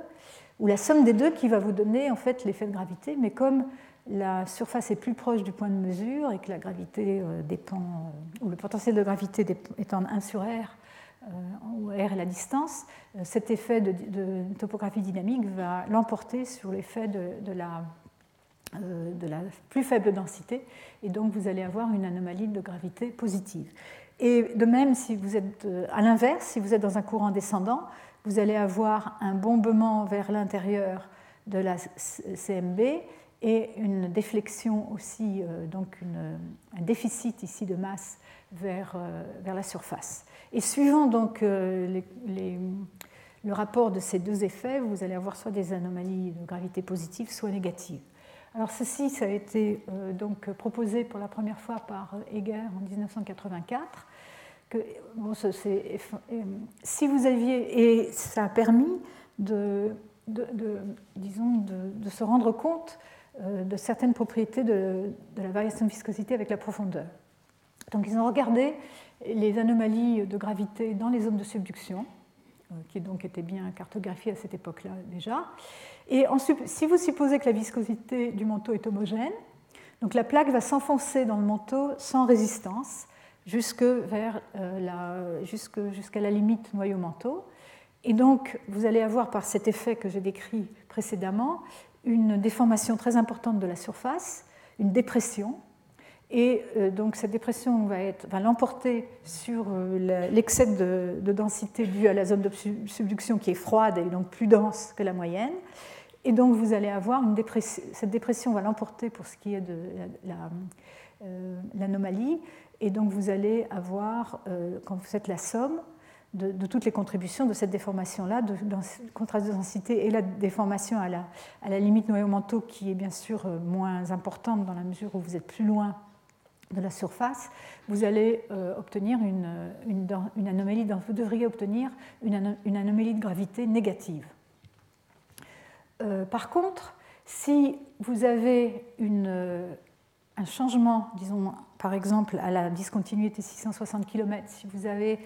ou la somme des deux qui va vous donner en fait l'effet de gravité, mais comme la surface est plus proche du point de mesure et que la gravité euh, dépend, euh, ou le potentiel de gravité étant 1 sur R, où R est la distance, cet effet de, topographie dynamique va l'emporter sur l'effet de, la, euh, de, la, plus faible densité, et donc vous allez avoir une anomalie de gravité positive. Et de même, si vous êtes euh, à l'inverse, si vous êtes dans un courant descendant, vous allez avoir un bombement vers l'intérieur de la CMB et une déflexion aussi, euh, donc un déficit ici de masse vers, vers la surface. Et suivant donc euh, le rapport de ces deux effets, vous allez avoir soit des anomalies de gravité positive, soit négatives. Alors ceci, ça a été euh, donc proposé pour la première fois par Heger en 1984. Que, bon, si vous aviez, et ça a permis de, disons, de, se rendre compte euh, de certaines propriétés de, la variation de viscosité avec la profondeur. Donc ils ont regardé les anomalies de gravité dans les zones de subduction, euh, qui donc étaient bien cartographiées à cette époque-là déjà. Et si vous supposez que la viscosité du manteau est homogène, donc la plaque va s'enfoncer dans le manteau sans résistance euh, jusqu'à la limite noyau-manteau. Et donc vous allez avoir par cet effet que j'ai décrit précédemment une déformation très importante de la surface, une dépression et euh, donc cette dépression va, l'emporter sur euh, l'excès de, densité dû à la zone de subduction qui est froide et donc plus dense que la moyenne. Et donc vous allez avoir une dépression, cette dépression va l'emporter pour ce qui est de euh, l'anomalie. et donc vous allez avoir, quand vous faites la somme, de, toutes les contributions de cette déformation-là, de, contraste de densité et la déformation à la, limite noyau-manteau qui est bien sûr moins importante dans la mesure où vous êtes plus loin de la surface, vous allez euh, obtenir une, une, anomalie, vous devriez obtenir une, une, anomalie de gravité négative. Euh, par contre, si vous avez un changement, disons par exemple à la discontinuité 660 km, si vous avez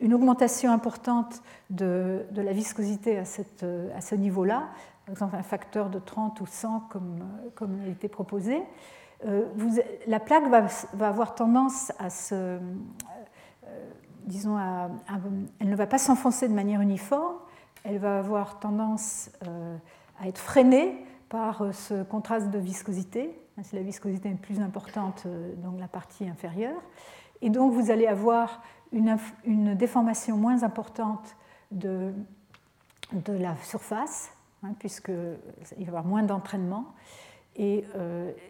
une augmentation importante de, de la viscosité à, cette, à ce niveau-là, par exemple un facteur de 30 ou 100 comme, comme il a été proposé, euh, la plaque va, avoir tendance à se. Euh, disons, elle ne va pas s'enfoncer de manière uniforme, elle va avoir tendance euh, à être freinée par ce contraste de viscosité. Si la viscosité est plus importante dans la partie inférieure. Et donc vous allez avoir une, une déformation moins importante de, de la surface, hein, puisqu'il va y avoir moins d'entraînement. Et,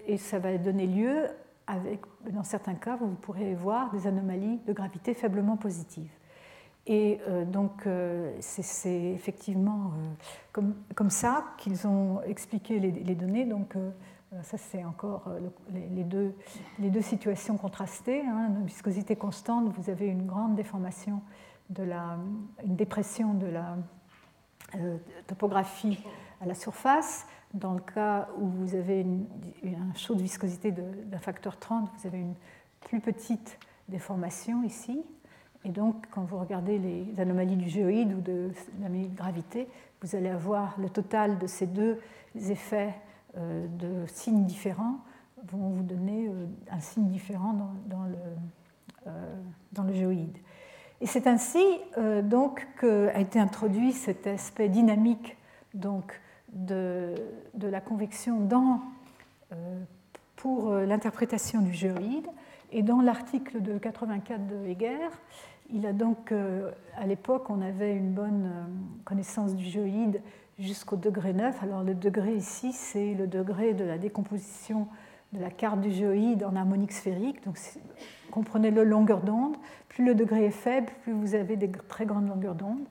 et, ça va donner lieu, avec, dans certains cas, vous pourrez voir des anomalies de gravité faiblement positives. Et donc, c'est effectivement comme, comme, ça qu'ils ont expliqué les, les données. Donc, euh, ça, c'est encore euh, les deux, situations contrastées. Hein. viscosité constante, vous avez une grande déformation, de la, une dépression de la euh, topographie à la surface. Dans le cas où vous avez un chaud de viscosité d'un facteur 30, vous avez une plus petite déformation ici. Et donc, quand vous regardez les anomalies du géoïde ou de l'anomalie de gravité, vous allez avoir le total de ces deux effets euh, de signes différents vont vous donner euh, un signe différent dans, le, euh, dans le géoïde. Et c'est ainsi donc qu'a été introduit cet aspect dynamique donc, de, la convection pour l'interprétation du géoïde. Et dans l'article de 84 de Heger, il a donc, à l'époque, on avait une bonne connaissance du géoïde jusqu'au degré 9. Alors le degré ici, c'est le degré de la décomposition de la carte du géoïde en harmonique sphérique. Donc comprenez-le longueur d'onde. Plus le degré est faible, plus vous avez des très grandes longueurs d'onde.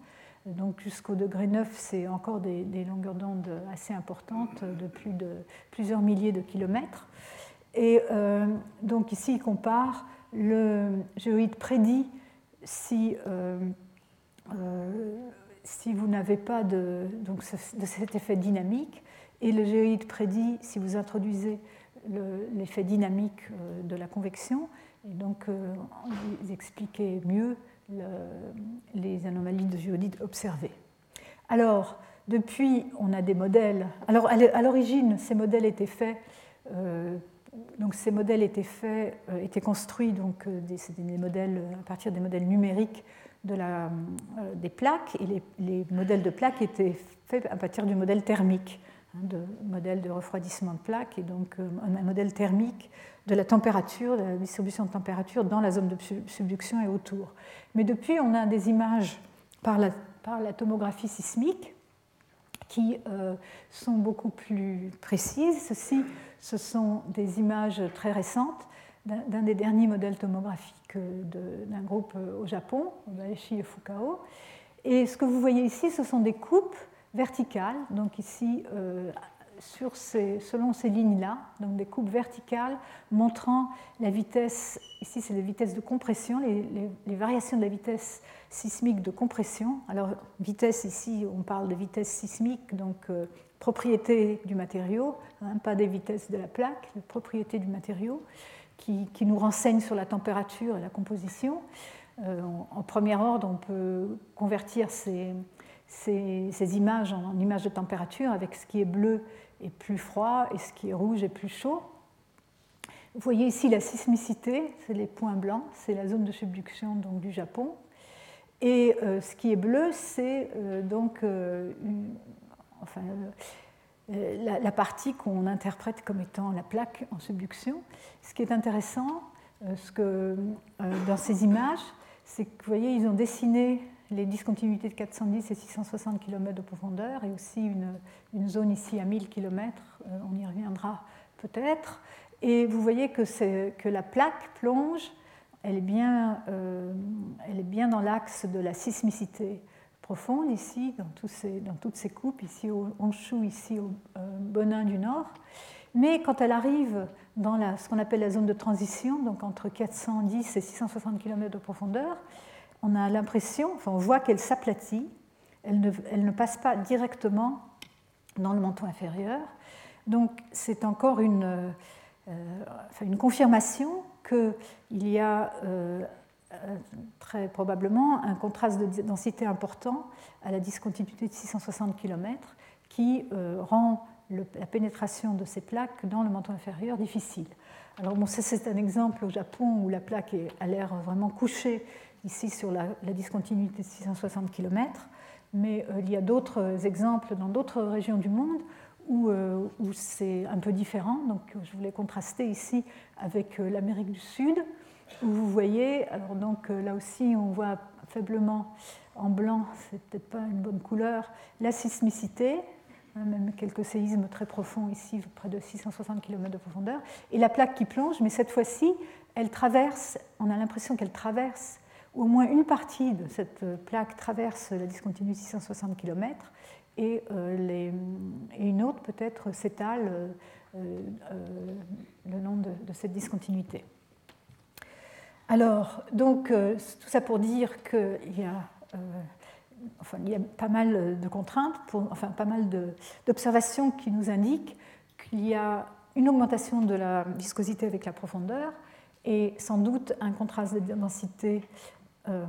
Donc jusqu'au degré 9, c'est encore des, longueurs d'onde assez importantes, de plus de plusieurs milliers de kilomètres. Et euh, donc ici, il compare le géoïde prédit si euh, euh, si vous n'avez pas de, donc de cet effet dynamique, et le géoïde prédit si vous introduisez l'effet dynamique euh, de la convection, et donc euh, mieux les anomalies de géodite observées. Alors, depuis, on a des modèles. Alors, à l'origine, ces modèles étaient faits. Euh, donc, ces modèles étaient faits, étaient construits. Donc, des, des modèles à partir des modèles numériques de la, euh, des plaques, et les, modèles de plaques étaient faits à partir du modèle thermique, hein, de modèle de refroidissement de plaques, et donc euh, un modèle thermique de la température, de la distribution de température dans la zone de subduction et autour. Mais depuis, on a des images par la, par la tomographie sismique qui euh, sont beaucoup plus précises. Ceci, ce sont des images très récentes d'un des derniers modèles tomographiques d'un groupe au Japon, Baeshi et Fukao. Et ce que vous voyez ici, ce sont des coupes verticales, donc ici, euh, selon ces lignes-là, donc des coupes verticales montrant la vitesse, ici c'est la vitesse de compression, les, variations de la vitesse sismique de compression. Alors, vitesse ici, on parle de vitesse sismique, donc euh, propriété du matériau, hein, pas des vitesses de la plaque, propriété du matériau qui, nous renseigne sur la température et la composition. Euh, en, premier ordre, on peut convertir ces, images en, images de température avec ce qui est bleu et plus froid et ce qui est rouge et plus chaud. Vous voyez ici la sismicité, c'est les points blancs, c'est la zone de subduction donc, du Japon. Et euh, ce qui est bleu, c'est euh, donc enfin, euh, la, partie qu'on interprète comme étant la plaque en subduction. Ce qui est intéressant euh, ce que, euh, dans ces images, c'est que vous voyez, ils ont dessiné les discontinuités de 410 et 660 km de profondeur et aussi une, zone ici à 1000 km, on y reviendra peut-être. Et vous voyez que, que la plaque plonge, elle est bien, elle est bien dans l'axe de la sismicité profonde ici, dans, toutes ces coupes, ici au Honshu, ici au euh, Bonin du Nord. Mais quand elle arrive dans la, ce qu'on appelle la zone de transition, donc entre 410 et 660 km de profondeur, on a l'impression, enfin on voit qu'elle s'aplatit, elle ne, elle ne, passe pas directement dans le menton inférieur. Donc c'est encore une, euh, une confirmation qu'il y a euh, très probablement un contraste de densité important à la discontinuité de 660 km qui euh, rend la pénétration de ces plaques dans le manteau inférieur difficile. Alors c'est un exemple au Japon où la plaque a l'air vraiment couchée ici sur la, discontinuité de 660 km, mais euh, il y a d'autres exemples dans d'autres régions du monde où c'est un peu différent. Donc je voulais contraster ici avec l'Amérique du Sud, où vous voyez, alors donc euh, là aussi on voit faiblement en blanc, c'est peut-être pas une bonne couleur, la sismicité. hein, même quelques séismes très profonds ici, près de 660 km de profondeur, et la plaque qui plonge, mais cette fois-ci, elle traverse, on a l'impression qu'elle traverse, au moins une partie de cette plaque traverse la discontinue 660 km, et, les, et une autre peut-être s'étale le long de cette discontinuité. Alors, donc, tout ça pour dire qu'il y a enfin, il y a pas mal de contraintes, enfin pas mal d'observations qui nous indiquent qu'il y a une augmentation de la viscosité avec la profondeur et sans doute un contraste de densité, euh,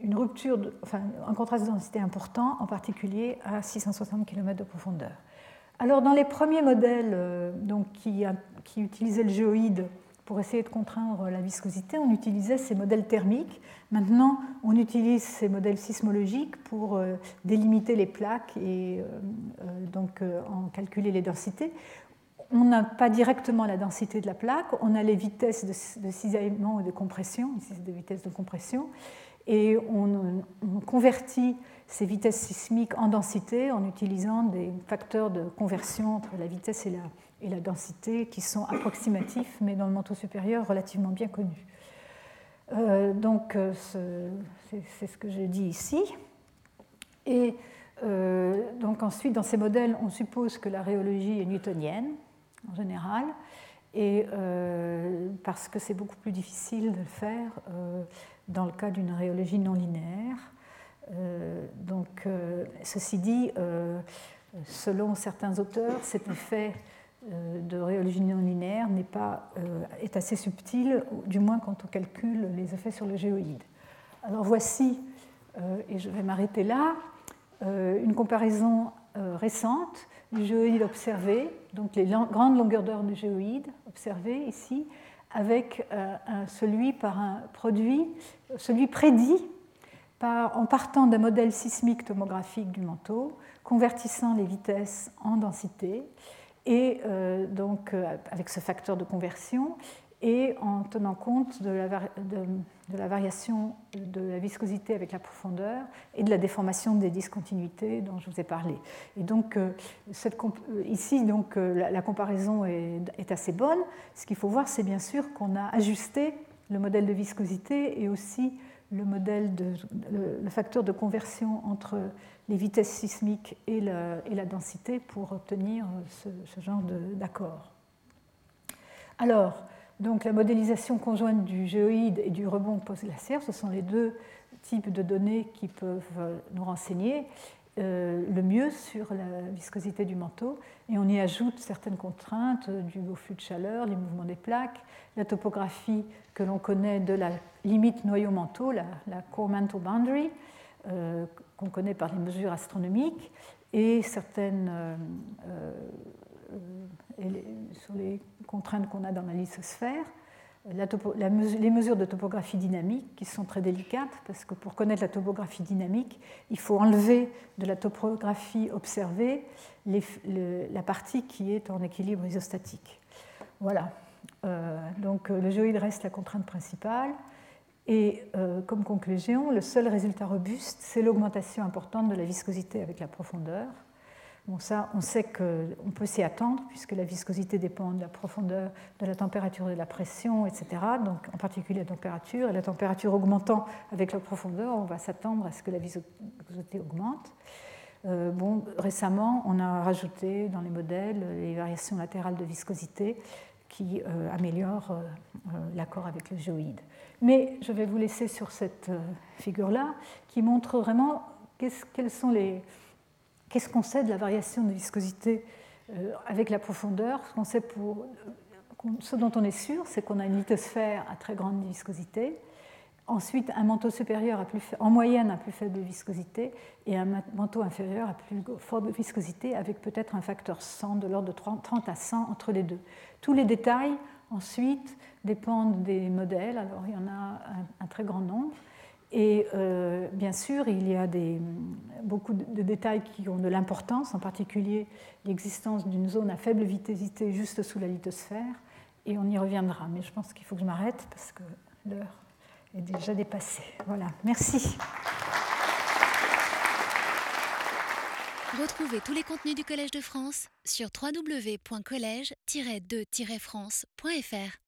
une rupture, enfin un contraste de densité important, en particulier à 660 km de profondeur. Alors dans les premiers modèles euh, donc, qui, qui utilisaient le géoïde pour essayer de contraindre la viscosité, on utilisait ces modèles thermiques. Maintenant, on utilise ces modèles sismologiques pour euh, délimiter les plaques et euh, euh, donc en calculer les densités. On n'a pas directement la densité de la plaque, on a les vitesses de, cisaillement ou de compression, ici c'est des vitesses de compression, et on, on, convertit ces vitesses sismiques en densité en utilisant des facteurs de conversion entre la vitesse et la, et la densité qui sont approximatifs, mais dans le manteau supérieur relativement bien connus. Euh, donc, euh, c'est ce que je dis ici. Et euh, donc ensuite, dans ces modèles, on suppose que la rhéologie est newtonienne, en général, et parce que c'est beaucoup plus difficile de le faire dans le cas d'une rhéologie non linéaire. donc, ceci dit, selon certains auteurs, cet effet de rhéologie non linéaire n'est pas, euh, est assez subtil, du moins quand on calcule les effets sur le géoïde. Alors voici, euh, et je vais m'arrêter là, une comparaison récente du géoïde observé, donc les grandes longueurs d'heure du géoïde observé ici, avec celui par un produit, celui prédit par, en partant d'un modèle sismique tomographique du manteau, convertissant les vitesses en densité et euh, donc euh, avec ce facteur de conversion et en tenant compte de la, variation de la viscosité avec la profondeur et de la déformation des discontinuités dont je vous ai parlé. Et donc euh, ici donc la, comparaison est, assez bonne. Ce qu'il faut voir, c'est bien sûr qu'on a ajusté le modèle de viscosité et aussi le modèle le facteur de conversion entre les vitesses sismiques et la, densité pour obtenir ce, genre d'accord. Alors, donc la modélisation conjointe du géoïde et du rebond post-glaciaire, ce sont les deux types de données qui peuvent nous renseigner euh, le mieux sur la viscosité du manteau. Et on y ajoute certaines contraintes du haut flux de chaleur, les mouvements des plaques, la topographie que l'on connaît de la limite noyau-manteau, la, la core mantle boundary, euh, qu'on connaît par les mesures astronomiques et certaines euh, euh, sur les contraintes qu'on a dans la lithosphère. les mesures de topographie dynamique qui sont très délicates parce que pour connaître la topographie dynamique, il faut enlever de la topographie observée la partie qui est en équilibre isostatique. Voilà. donc le géoïde reste la contrainte principale. Et euh, comme conclusion, le seul résultat robuste, c'est l'augmentation importante de la viscosité avec la profondeur. Bon, ça, on sait qu'on peut s'y attendre, puisque la viscosité dépend de la profondeur, de la température de la pression, etc. Donc, en particulier la température. Et la température augmentant avec la profondeur, on va s'attendre à ce que la viscosité augmente. Euh, bon, récemment, on a rajouté dans les modèles les variations latérales de viscosité qui euh, améliorent l'accord avec le géoïde. Mais je vais vous laisser sur cette euh, figure-là qui montre vraiment qu'est-ce qu'on sait de la variation de viscosité euh, avec la profondeur. Ce, qu'on sait pour, euh, ce dont on est sûr, c'est qu'on a une lithosphère à très grande viscosité. Ensuite, un manteau supérieur en moyenne à plus faible viscosité et un manteau inférieur à plus forte viscosité avec peut-être un facteur 100 de l'ordre de 30 à 100 entre les deux. Tous les détails ensuite dépendent des modèles. Alors il y en a un, très grand nombre. Et euh, bien sûr, il y a des, beaucoup de, détails qui ont de l'importance, en particulier l'existence d'une zone à faible vitosité juste sous la lithosphère. Et on y reviendra. Mais je pense qu'il faut que je m'arrête parce que l'heure est déjà dépassée. Voilà, merci. Retrouvez tous les contenus du Collège de France sur www.colège-2-france.fr.